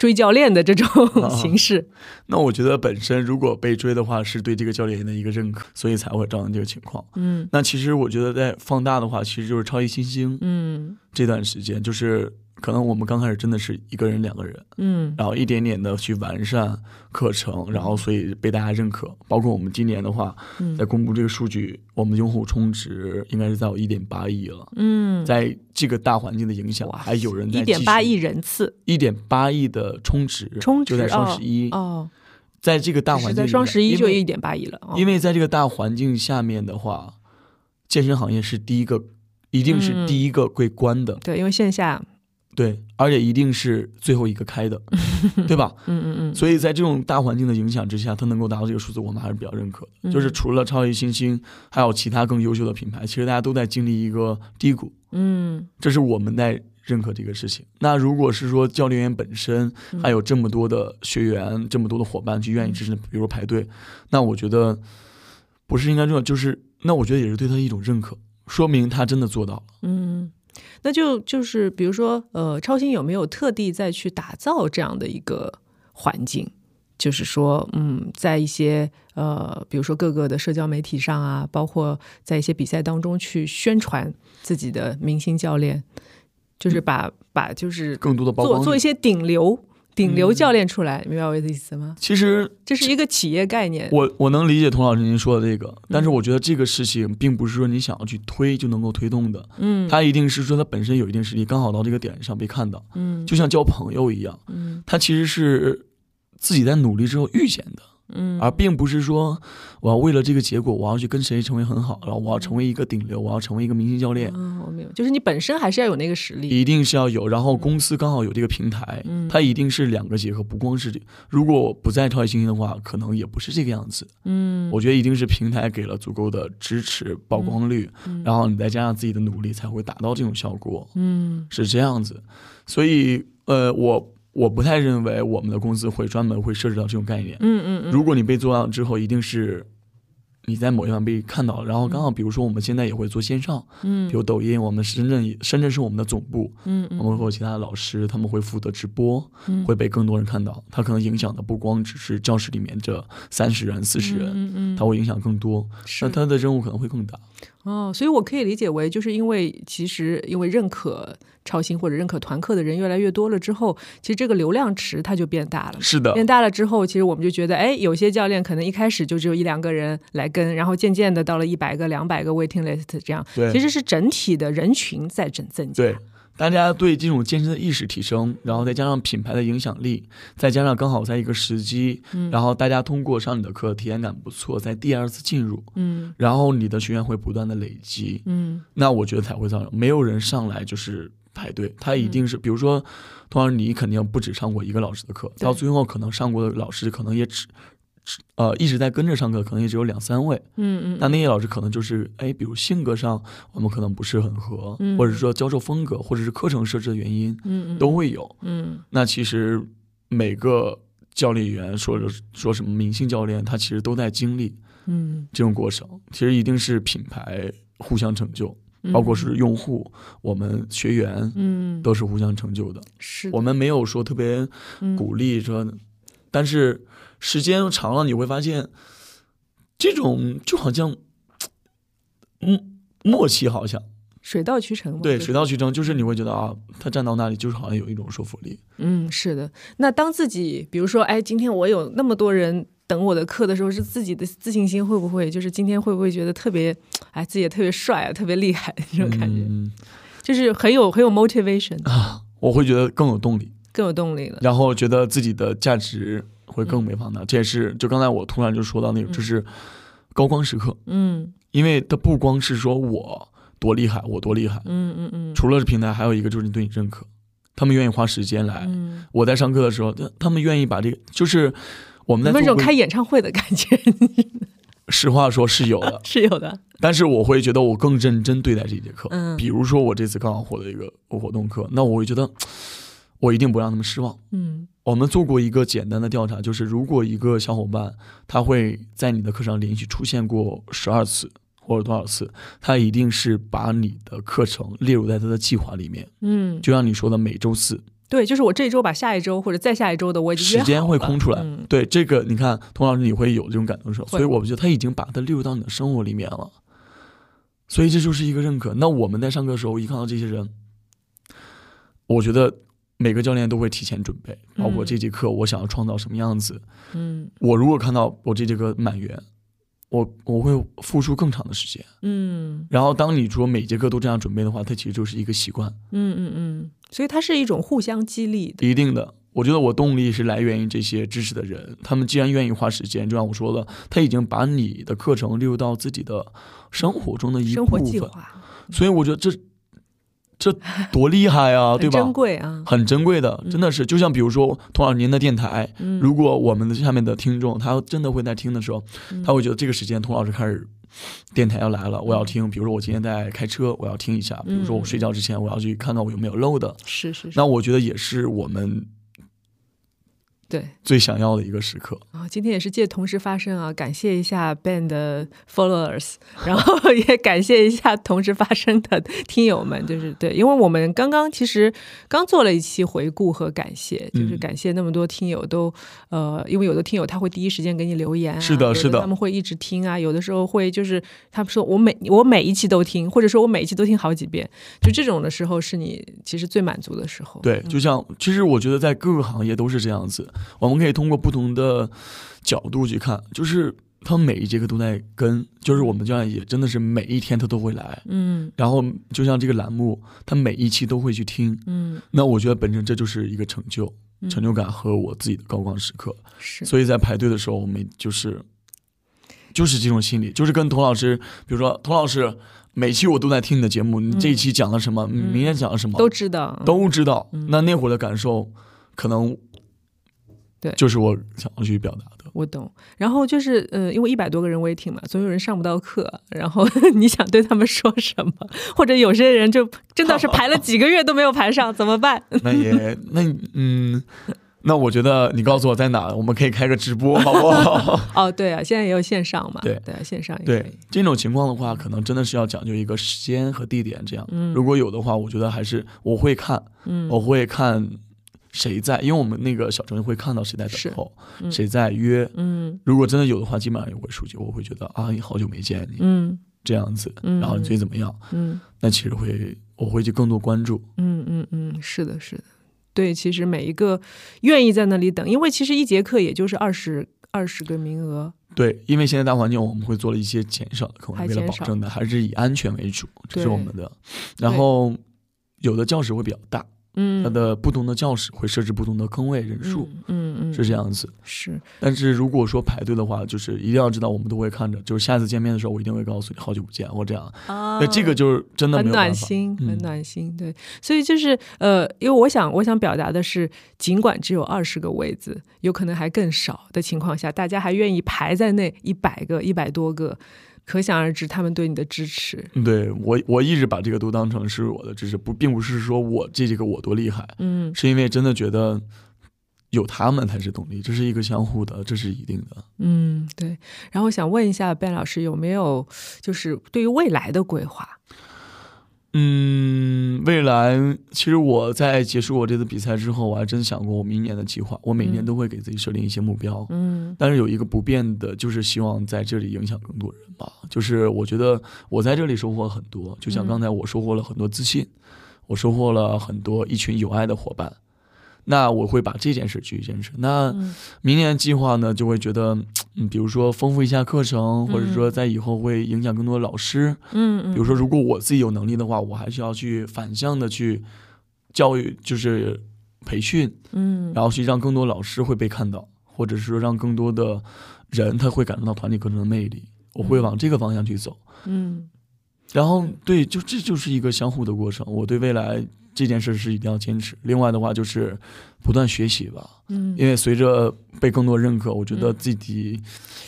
追教练的这种形式？那我觉得本身如果被追的话，是对这个教练员的一个认可，所以才会造成这个情况。嗯那其实我觉得在放大的话，其实就是超级新星嗯这段时间，就是可能我们刚开始真的是一个人、两个人，嗯。然后一点点的去完善课程，然后所以被大家认可。包括我们今年的话，嗯。在公布这个数据，我们用户充值应该是在有一点八亿了。嗯，在这个大环境的影响，还有人在一点八亿人次。一点八亿的充值，充值就在双十一，哦，在这个大环境双十一就因为一点八亿了。哦。因为在这个大环境下面的话，健身行业是第一个，一定是嗯。第一个被关的，对，因为线下，对，而且一定是最后一个开的，对吧？嗯嗯嗯，所以在这种大环境的影响之下，它能够达到这个数字，我们还是比较认可的。嗯就是除了超级新星，还有其他更优秀的品牌，其实大家都在经历一个低谷，嗯这是我们在认可这个事情。那如果是说教练员本身嗯还有这么多的学员、这么多的伙伴去愿意支持，比如说排队，那我觉得不是应该这样，就是那我觉得也是对他一种认可，说明他真的做到了。嗯，那就就是比如说，呃，超星有没有特地再去打造这样的一个环境？就是说，嗯，在一些呃，比如说各个的社交媒体上啊，包括在一些比赛当中去宣传自己的明星教练，就是把、把就是更多的曝光。做做一些顶流顶流嗯。教练出来，明白我的意思吗？其实这是一个企业概念。我我能理解童老师您说的这个，但是嗯我觉得这个事情并不是说你想要去推就能够推动的，嗯。它一定是说它本身有一定实力，刚好到这个点上被看到，嗯。就像交朋友一样，嗯。它其实是自己在努力之后遇见的，嗯而并不是说我要为了这个结果我要去跟谁成为很好，然后我要成为一个顶流，我要成为一个明星教练，嗯，我明白，就是你本身还是要有那个实力。一定是要有，然后公司刚好有这个平台，嗯它一定是两个结合，不光是这。如果我不在超级星星的话，可能也不是这个样子。嗯，我觉得一定是平台给了足够的支持、曝光率，嗯然后你再加上自己的努力，才会达到这种效果，嗯是这样子。所以，呃，我我不太认为我们的公司会专门会涉及到这种概念。嗯嗯嗯，如果你被做到之后，一定是你在某一方被看到了，然后刚好比如说我们现在也会做线上，嗯比如抖音，我们深圳深圳是我们的总部，我们会有其他的老师，他们会负责直播，嗯会被更多人看到。他可能影响的不光只是教室里面这三十人、四十人，嗯嗯，他会影响更多，那他的任务可能会更大。哦，所以我可以理解为，就是因为其实因为认可超星或者认可团课的人越来越多了之后，其实这个流量池它就变大了。是的，变大了之后，其实我们就觉得，哎，有些教练可能一开始就只有一两个人来跟，然后渐渐的到了一百个、两百个 waiting list 这样，对其实是整体的人群在增增加。对，大家对这种健身的意识提升，然后再加上品牌的影响力，再加上刚好在一个时机，嗯。然后大家通过上你的课体验感不错，在第二次进入，嗯。然后你的学员会不断的累积，嗯。那我觉得才会造成没有人上来就是排队，他一定是，比如说，同样你肯定不止上过一个老师的课，到最后可能上过的老师可能也只。只呃，一直在跟着上课，可能也只有两三位。嗯嗯，那那些老师可能就是，哎，比如性格上我们可能不是很合，嗯或者说教授风格，或者是课程设置的原因，嗯嗯都会有。嗯那其实每个教练员，说是说什么明星教练，他其实都在经历嗯，这种过程。其实一定是品牌互相成就，嗯包括是用户、我们学员嗯都是互相成就的。是的我们没有说特别嗯鼓励说，但是时间长了，你会发现这种就好像，嗯，默契好像水到渠成嘛。对水到渠成，就是你会觉得啊，他站到那里就是好像有一种说服力。嗯，是的。那当自己比如说，哎，今天我有那么多人等我的课的时候，是自己的自信心会不会就是今天会不会觉得特别哎，自己也特别帅啊，特别厉害那种感觉，嗯就是很有很有 motivation，啊，我会觉得更有动力，更有动力了。然后觉得自己的价值会更没放大。这也是就刚才我突然就说到那个，就是高光时刻，嗯因为它不光是说我多厉害，我多厉害，嗯嗯嗯除了是平台，还有一个就是你对你认可，他们愿意花时间来。嗯，我在上课的时候，他他们愿意把这个，就是我们在有没有一种开演唱会的感觉？实话说是有的，是有的。但是我会觉得我更认真对待这节课。嗯比如说我这次刚好获得一个活动课，那我会觉得我一定不让他们失望。嗯我们做过一个简单的调查，就是如果一个小伙伴他会在你的课上连续出现过十二次或者多少次，他一定是把你的课程列入在他的计划里面。嗯，就像你说的，每周四对，就是我这一周把下一周或者再下一周的我已经时间会空出来。嗯对这个，你看，童老师你会有这种感动的时候，所以我觉得他已经把它列入到你的生活里面了。所以这就是一个认可。那我们在上课的时候，一看到这些人，我觉得每个教练都会提前准备，包括嗯这节课我想要创造什么样子。嗯我如果看到我这节课满员，我我会付出更长的时间。嗯然后当你说每节课都这样准备的话，它其实就是一个习惯，嗯嗯嗯，所以它是一种互相激励的。一定的。我觉得我动力是来源于这些支持的人，他们既然愿意花时间，就像我说的，他已经把你的课程列入到自己的生活中的一生部分，活计划所以我觉得这这多厉害啊，对吧很珍？贵啊。很珍贵的，真的是，就像比如说童老师您的电台，嗯如果我们的下面的听众他真的会在听的时候，嗯他会觉得这个时间童老师开始电台要来了，我要听。比如说我今天在开车，我要听一下；比如说我睡觉之前，我要去看看我有没有漏的。是是是，那我觉得也是我们对。最想要的一个时刻。啊，今天也是借同时发声啊，感谢一下 Ben 的 followers，然后也感谢一下同时发声的听友们，就是对，因为我们刚刚其实刚做了一期回顾和感谢，就是嗯。感谢那么多听友都呃，因为有的听友他会第一时间给你留言、啊，是的是的。他们会一直听啊，有的时候会就是他们说我每我每一期都听，或者说我每一期都听好几遍，就这种的时候是你其实最满足的时候，对，就像其实我觉得在各个行业都是这样子，我们可以通过不同的角度去看，就是他们每一节课都在跟，就是我们教练也真的是每一天他都会来，嗯。然后就像这个栏目，他每一期都会去听，嗯。那我觉得本身这就是一个成就、嗯。成就感和我自己的高光时刻。是，所以在排队的时候，我们就是就是这种心理，就是跟童老师，比如说童老师每期我都在听你的节目，你这一期讲了什么，明天讲了什么，都知道，都知道。嗯。那那会儿的感受，可能对就是我想要去表达的。我懂。然后就是，呃，因为一百多个人 waiting 嘛，总有人上不到课。然后 你想对他们说什么？或者有些人就真的是排了几个月都没有排上，怎么办？那也那嗯，那我觉得你告诉我在哪，我们可以开个直播，好不好？哦，对啊，现在也有线上嘛，对对啊，线上也可对。这种情况的话，可能真的是要讲究一个时间和地点这样。嗯如果有的话，我觉得还是我会看，嗯我会看谁在，因为我们那个小程序会看到谁在等候，嗯谁在约。嗯如果真的有的话，基本上有个数据，我会觉得啊，你好久没见你嗯这样子，嗯然后你最近怎么样？嗯那其实会我会去更多关注。嗯嗯嗯，是的，是的。对，其实每一个愿意在那里等，因为其实一节课也就是二十二十个名额，对，因为现在大环境，我们会做了一些减少的课，为了保证的还是以安全为主，这是我们的。然后有的教室会比较大，嗯，它的不同的教室会设置不同的坑位人数，嗯，嗯嗯，是这样子。是，但是如果说排队的话，就是一定要知道，我们都会看着，就是下次见面的时候，我一定会告诉你好久不见或这样。啊那这个就是真的很。暖心，很嗯暖心。对，所以就是呃，因为我想，我想表达的是，尽管只有二十个位子，有可能还更少的情况下，大家还愿意排在那一百个、一百多个，可想而知他们对你的支持。对我，我一直把这个都当成是我的支持，不，并不是说我这这个我多厉害，嗯是因为真的觉得有他们才是动力，这是一个相互的，这是一定的。嗯，对。然后我想问一下 Ben 老师，有没有就是对于未来的规划？嗯，未来其实我在结束我这次比赛之后，我还真想过我明年的计划。我每年嗯都会给自己设定一些目标，嗯但是有一个不变的，就是希望在这里影响更多人吧。就是我觉得我在这里收获很多，就像嗯刚才我收获了很多自信，我收获了很多一群有爱的伙伴。那我会把这件事继续坚持。那嗯明年的计划呢，就会觉得嗯，比如说丰富一下课程，或者说在以后会影响更多的老师。嗯比如说，如果我自己有能力的话，我还是要去反向的去教育，就是培训，嗯然后去让更多老师会被看到，或者是说让更多的人他会感受到团体课程的魅力。我会往这个方向去走。嗯然后对，就这就是一个相互的过程。我对未来这件事是一定要坚持。另外的话就是不断学习吧，嗯，因为随着被更多认可，我觉得自己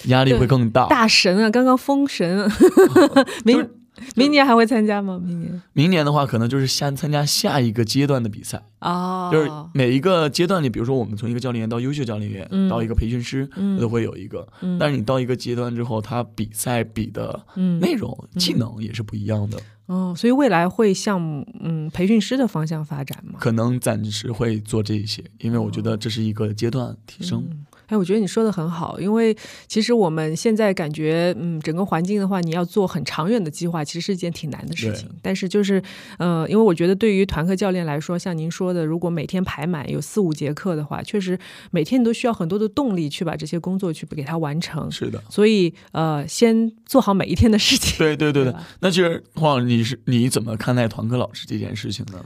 压力会更大。大神啊，刚刚封神，明 明年还会参加吗？明年？明年的话，可能就是下参加下一个阶段的比赛，啊，就是每一个阶段里，比如说我们从一个教练员到优秀教练员，嗯。到一个培训师，嗯。都会有一个。嗯。但是你到一个阶段之后，他比赛比的嗯内容、技能也是不一样的，哦，所以未来会向嗯培训师的方向发展吗？可能暂时会做这些，因为我觉得这是一个阶段提升。嗯哎，我觉得你说的很好，因为其实我们现在感觉，嗯，整个环境的话，你要做很长远的计划，其实是一件挺难的事情。但是就是，呃，因为我觉得对于团课教练来说，像您说的，如果每天排满有四五节课的话，确实每天你都需要很多的动力去把这些工作去给它完成。是的，所以，呃，先做好每一天的事情。对对对对吧。那其实黄老师，你是你怎么看待团课老师这件事情呢？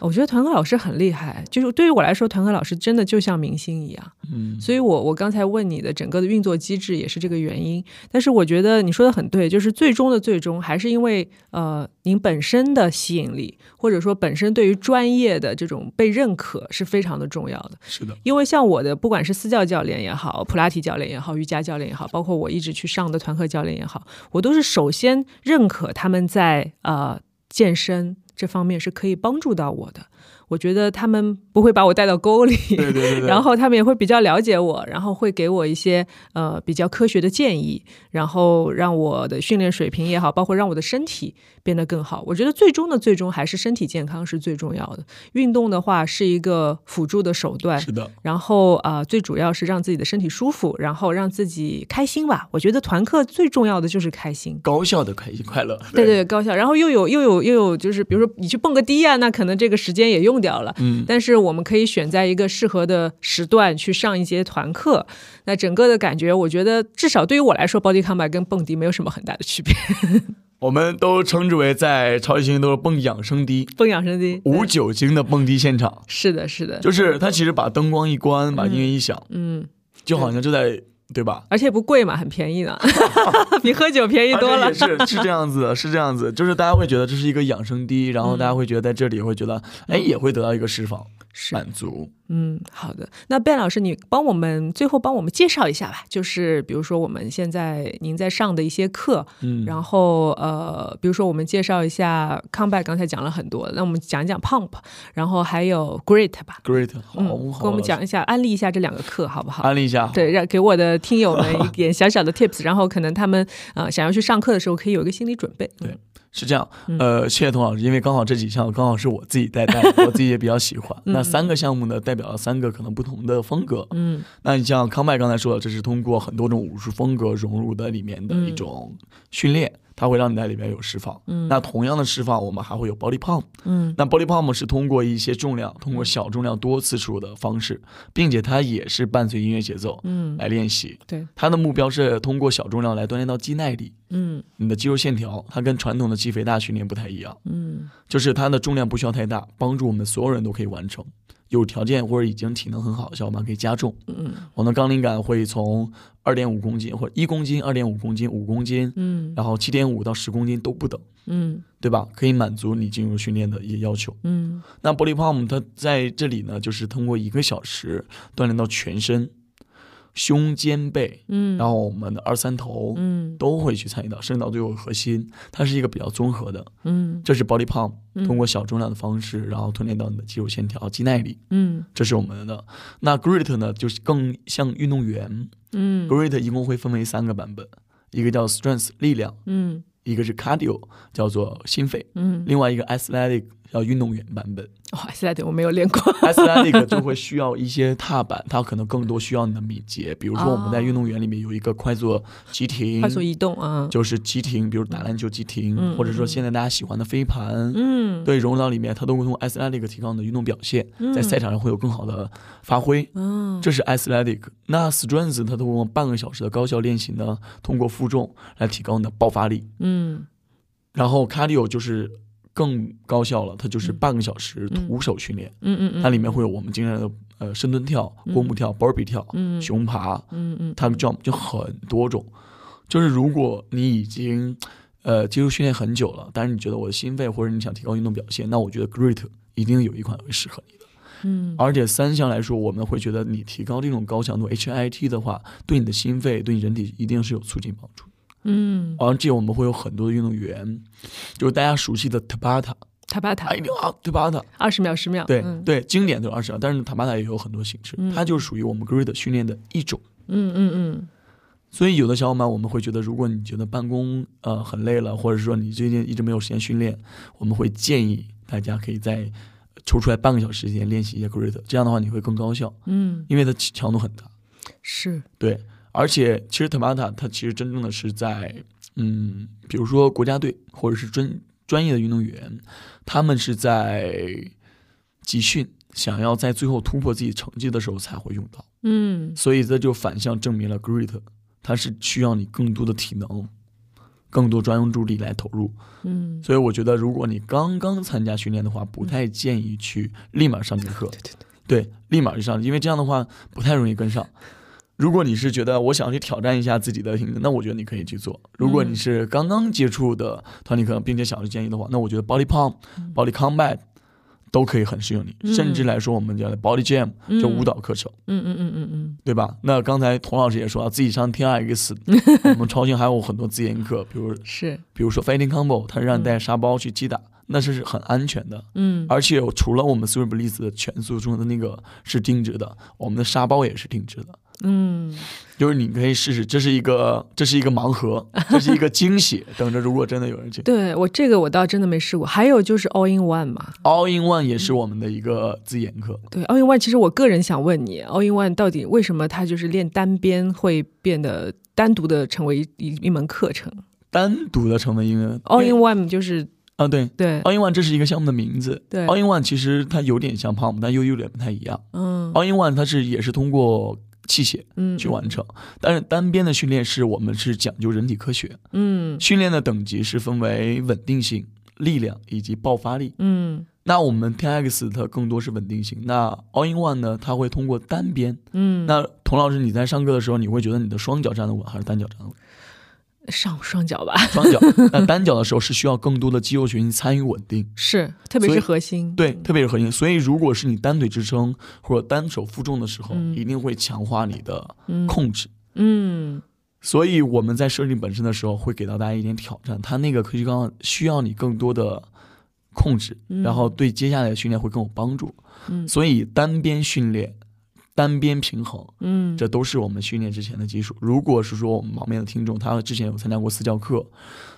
我觉得团课老师很厉害，就是对于我来说，团课老师真的就像明星一样。嗯，所以我我刚才问你的整个的运作机制也是这个原因，但是我觉得你说的很对，就是最终的最终还是因为呃您本身的吸引力，或者说本身对于专业的这种被认可是非常的重要的。是的，因为像我的不管是私教教练也好，普拉提教练也好，瑜伽教练也好，包括我一直去上的团课教练也好，我都是首先认可他们在呃健身这方面是可以帮助到我的。我觉得他们不会把我带到沟里，对对对 对。然后他们也会比较了解我，然后会给我一些呃比较科学的建议，然后让我的训练水平也好，包括让我的身体变得更好。我觉得最终的最终还是身体健康是最重要的。运动的话是一个辅助的手段，是的，然后啊、呃最主要是让自己的身体舒服，然后让自己开心吧。我觉得团课最重要的就是开心。高效的开心快乐。对对，高效，然后又有又有又有，就是比如说你去蹦个迪啊，那可能这个时间也用掉了。嗯，但是我们可以选在一个适合的时段去上一节团课，那整个的感觉，我觉得至少对于我来说，body combat 跟蹦迪没有什么很大的区别。我们都称之为在超级星都是蹦养生迪，蹦养生迪，无酒精的蹦迪现场，是的，是的，就是他其实把灯光一关，把音乐一响，嗯，就好像就在对吧？而且不贵嘛，很便宜呢，比喝酒便宜多了。是是这样子的，是这样子，就是大家会觉得这是一个养生滴，然后大家会觉得在这里会觉得，哎，也会得到一个释放、是，满足。嗯，好的。那 Ben 老师，你帮我们最后帮我们介绍一下吧，就是比如说我们现在您在上的一些课，嗯，然后呃，比如说我们介绍一下 Comeback，刚才讲了很多，那我们讲一讲 Pump，然后还有 Great 吧。great，好，嗯，好跟我们讲一下，安利一下这两个课好不好？安利一下，对，让给我的听友们 一点小小的 tips，然后可能他们呃想要去上课的时候，可以有一个心理准备。对嗯是这样，嗯呃，谢谢童老师，因为刚好这几项刚好是我自己在带，我自己也比较喜欢。嗯那三个项目呢，代表了三个可能不同的风格。嗯那你像康麦刚才说的，这是通过很多种武术风格融入的里面的一种训练，它会让你在里面有释放。嗯那同样的释放，我们还会有 body pump。嗯那 body pump 是通过一些重量，通过小重量多次数的方式，并且它也是伴随音乐节奏嗯，来练习。对，它的目标是通过小重量来锻炼到肌耐力，嗯你的肌肉线条。它跟传统的肌肥大训练不太一样，嗯就是它的重量不需要太大，帮助我们所有人都可以完成。有条件或者已经体能很好的小伙伴可以加重。嗯我的杠铃杆会从二点五公斤或者一公斤、二点五公斤、五公斤，嗯然后七点五到十公斤都不等，嗯对吧？可以满足你进入训练的一些要求。嗯那 body pump 它在这里呢，就是通过一个小时锻炼到全身，胸肩背，嗯，然后我们的二三头嗯都会去参与到，甚至到最后核心，它是一个比较综合的。嗯这是 body pump，嗯通过小重量的方式，然后锻炼到你的肌肉线条、肌耐力，嗯这是我们的。那 great 呢，就是更像运动员。嗯，great 一共会分为三个版本，一个叫 strength 力量，嗯一个是 cardio 叫做心肺，嗯另外一个 athletic 叫运动员版本。哇，现在我没有练过。Athletic 就会需要一些踏板，它可能更多需要你的敏捷。比如说我们在哦运动员里面有一个快速急停，快速移动啊，就是急停，比如打篮球急停，嗯或者说现在大家喜欢的飞盘，嗯，对，融入到里面，它都会通过 Athletic 提高你的运动表现，在赛场上会有更好的发挥。嗯，这是 Athletic。那 Strength 它通过半个小时的高效练习呢，通过负重来提高你的爆发力。嗯然后 Cardio 就是更高效了，它就是嗯。半个小时嗯。徒手训练，嗯嗯嗯，它里面会有我们经常的呃深蹲跳、嗯。过目跳、burpee 跳、嗯熊爬，嗯嗯，它们 jump 就很多种。就是如果你已经呃接触训练很久了，但是你觉得我的心肺或者你想提高运动表现，那我觉得 Great 一定有一款会适合你的。嗯。而且三项来说，我们会觉得你提高这种高强度 HIT 的话，对你的心肺、对你人体一定是有促进帮助。嗯，而且我们会有很多的运动员，就是大家熟悉的 Tabata，塔巴塔哎，一定啊 Tabata，二十秒十秒，对、嗯。对，经典都是二十秒，但是 Tabata 也有很多形式，嗯。它就是属于我们 Grid 训练的一种。嗯嗯嗯。所以有的小伙伴我们会觉得，如果你觉得办公呃很累了，或者说你最近一直没有时间训练，我们会建议大家可以在抽出来半个小时时间练习一下 Grid，这样的话你会更高效，嗯，因为它强度很大。是，对，而且其实 Tabata 它其实真正的是在嗯，比如说国家队或者是专专业的运动员，他们是在集训。想要在最后突破自己成绩的时候才会用到，嗯所以这就反向证明了 Grit，它是需要你更多的体能、更多专注力来投入。嗯，所以我觉得，如果你刚刚参加训练的话，不太建议去立马上节课。对对对，对，立马就上，因为这样的话不太容易跟上。如果你是觉得我想去挑战一下自己的那我觉得你可以去做。如果你是刚刚接触的团体课，并且想去建议的话，那我觉得 Body Pump、Body Combat 都可以很适用你。嗯。甚至来说，我们叫的 Body Jam 嗯。就舞蹈课程，嗯嗯嗯嗯嗯，对吧？那刚才童老师也说了，自己上 T R X，我们超星还有很多自研课，比如是，比如说 Fighting Combo，它是让你带沙包去击打，那是很安全的。嗯而且除了我们 Super Bliss 的全速中的那个是定制的，我们的沙包也是定制的，嗯，就是你可以试试，这是一个这是一个盲盒，这是一个惊喜，等着如果真的有人去对我这个我倒真的没试过。还有就是 All in One 嘛，All in One 也是我们的一个自研课，对 All in One，其实我个人想问你，All in One 到底为什么它就是练单边会变得单独的成为一一一门课程单独的成为一门？All in One 就是啊对。对 All in One 这是一个项目的名字对，All in One 其实它有点像 Pump，但又有点不太一样。嗯 All in One 它是也是通过器械嗯去完成，但是单边的训练是我们是讲究人体科学，嗯训练的等级是分为稳定性、力量以及爆发力。嗯那我们 TX 它更多是稳定性，那 All in One 呢，它会通过单边。嗯，那童老师，你在上课的时候，你会觉得你的双脚站得稳还是单脚站得稳？上双脚吧，双脚。那单脚的时候是需要更多的肌肉群参与稳定，是，特别是核心，对，特别是核心。所以如果是你单腿支撑或者单手负重的时候，嗯一定会强化你的嗯控制。嗯所以我们在设定本身的时候，会给到大家一点挑战。它那个科技杠需要你更多的控制，嗯然后对接下来的训练会更有帮助。嗯所以单边训练、单边平衡，嗯，这都是我们训练之前的基础。如果是说我们旁边的听众，他之前有参加过私教课，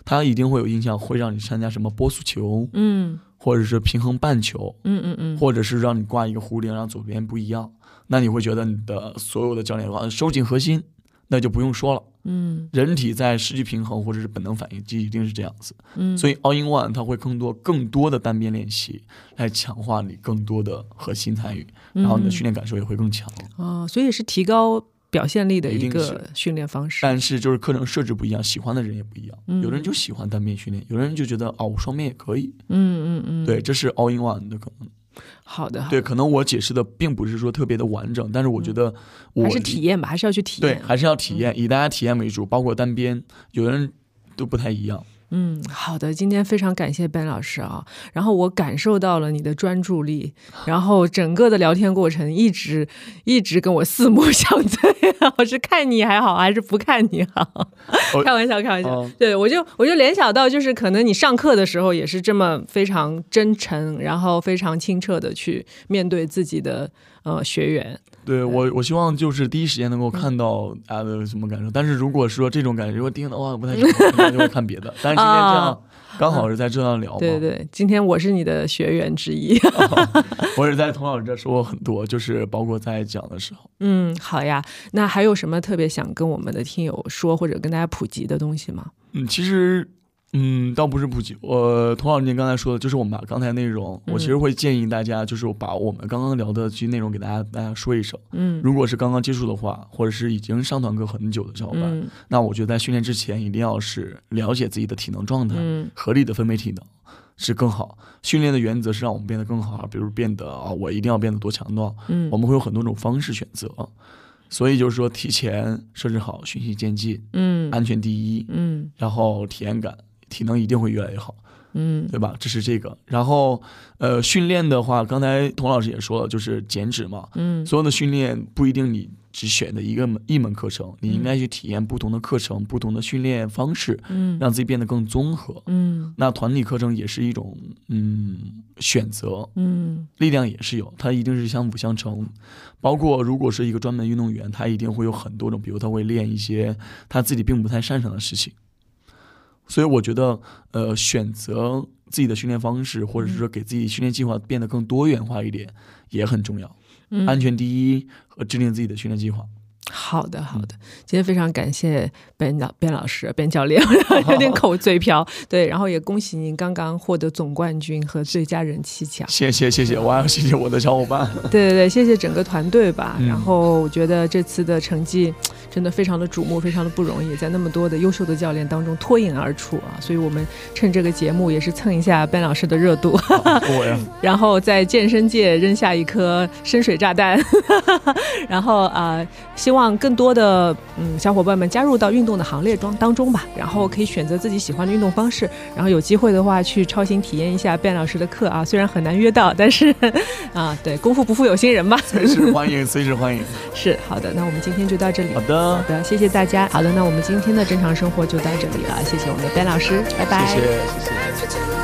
他一定会有印象，会让你参加什么波速球，嗯或者是平衡半球，嗯嗯嗯，或者是让你挂一个壶铃，让左边不一样。那你会觉得你的所有的教练说收紧核心，那就不用说了。嗯人体在失去平衡或者是本能反应，就一定是这样子。嗯，所以 All in One 它会更多更多的单边练习，来强化你更多的核心参与，然后你的训练感受也会更强。哦，所以是提高表现力的一个训练方式。但是就是课程设置不一样，喜欢的人也不一样。嗯有人就喜欢单边训练，有的人就觉得哦，我双边也可以。嗯嗯嗯，对，这是 All in One 的可能。好的，对，可能我解释的并不是说特别的完整，但是我觉得我嗯还是体验吧，还是要去体对，验。还是要体验，以大家体验为主，包括单边，有的人都不太一样。嗯，好的，今天非常感谢 Ben 老师啊，然后我感受到了你的专注力，然后整个的聊天过程一直一直跟我四目相对，我是看你还好，还是不看你好？哦 开玩笑，开玩笑。哦对我就我就联想到，就是可能你上课的时候也是这么非常真诚，然后非常清澈的去面对自己的呃学员。对我，我希望就是第一时间能够看到大家的什么感受。但是如果说这种感觉，如果盯的话不太 喜欢，那就会看别的。但是今天这样，刚好是在这样聊嘛。对对，今天我是你的学员之一。我也在童老师这说过很多，就是包括在讲的时候。嗯，好呀。那还有什么特别想跟我们的听友说，或者跟大家普及的东西吗？嗯，其实。嗯，倒不是不急。我童老师您刚才说的，就是我们把刚才内容，我其实会建议大家，就是把我们刚刚聊的这些内容给大家大家说一声。嗯，如果是刚刚接触的话，或者是已经上团课很久的小伙伴，那我觉得在训练之前一定要是了解自己的体能状态，合理的分配体能是更好。训练的原则是让我们变得更好，比如变得啊，我一定要变得多强壮。嗯，我们会有很多种方式选择，所以就是说提前设置好循序渐进，嗯，安全第一，嗯，然后体验感。体能一定会越来越好，嗯，对吧？这是这个。然后，呃，训练的话，刚才童老师也说了，就是减脂嘛，嗯，所有的训练不一定你只选的一个门一门课程，你应该去体验不同的课程、不同的训练方式，嗯，让自己变得更综合，嗯。那团体课程也是一种，嗯，选择，嗯，力量也是有，它一定是相辅相成。包括如果是一个专门运动员，他一定会有很多种，比如他会练一些他自己并不太擅长的事情。所以我觉得，呃，选择自己的训练方式，或者是说给自己训练计划变得更多元化一点，也很重要。安全第一，和制定自己的训练计划。好的，好的，今天非常感谢边老边老师、边教练，有点口嘴瓢。对，然后也恭喜您刚刚获得总冠军和最佳人气奖。谢谢谢谢，我还要谢谢我的小伙伴。对对对，谢谢整个团队吧。然后我觉得这次的成绩真的非常的瞩目，非常的不容易，在那么多的优秀的教练当中脱颖而出啊。所以我们趁这个节目也是蹭一下边老师的热度。然后在健身界扔下一颗深水炸弹。然后啊，希望。望更多的嗯小伙伴们加入到运动的行列中当中吧，然后可以选择自己喜欢的运动方式，然后有机会的话去超新体验一下卞老师的课啊，虽然很难约到，但是 啊，对，功夫不负有心人嘛，随时欢迎，随时欢迎。是 好的，那我们今天就到这里。好的，好的，谢谢大家。好的，那我们今天的正常生活就到这里了，谢谢我们的卞老师，拜拜。谢谢，谢谢。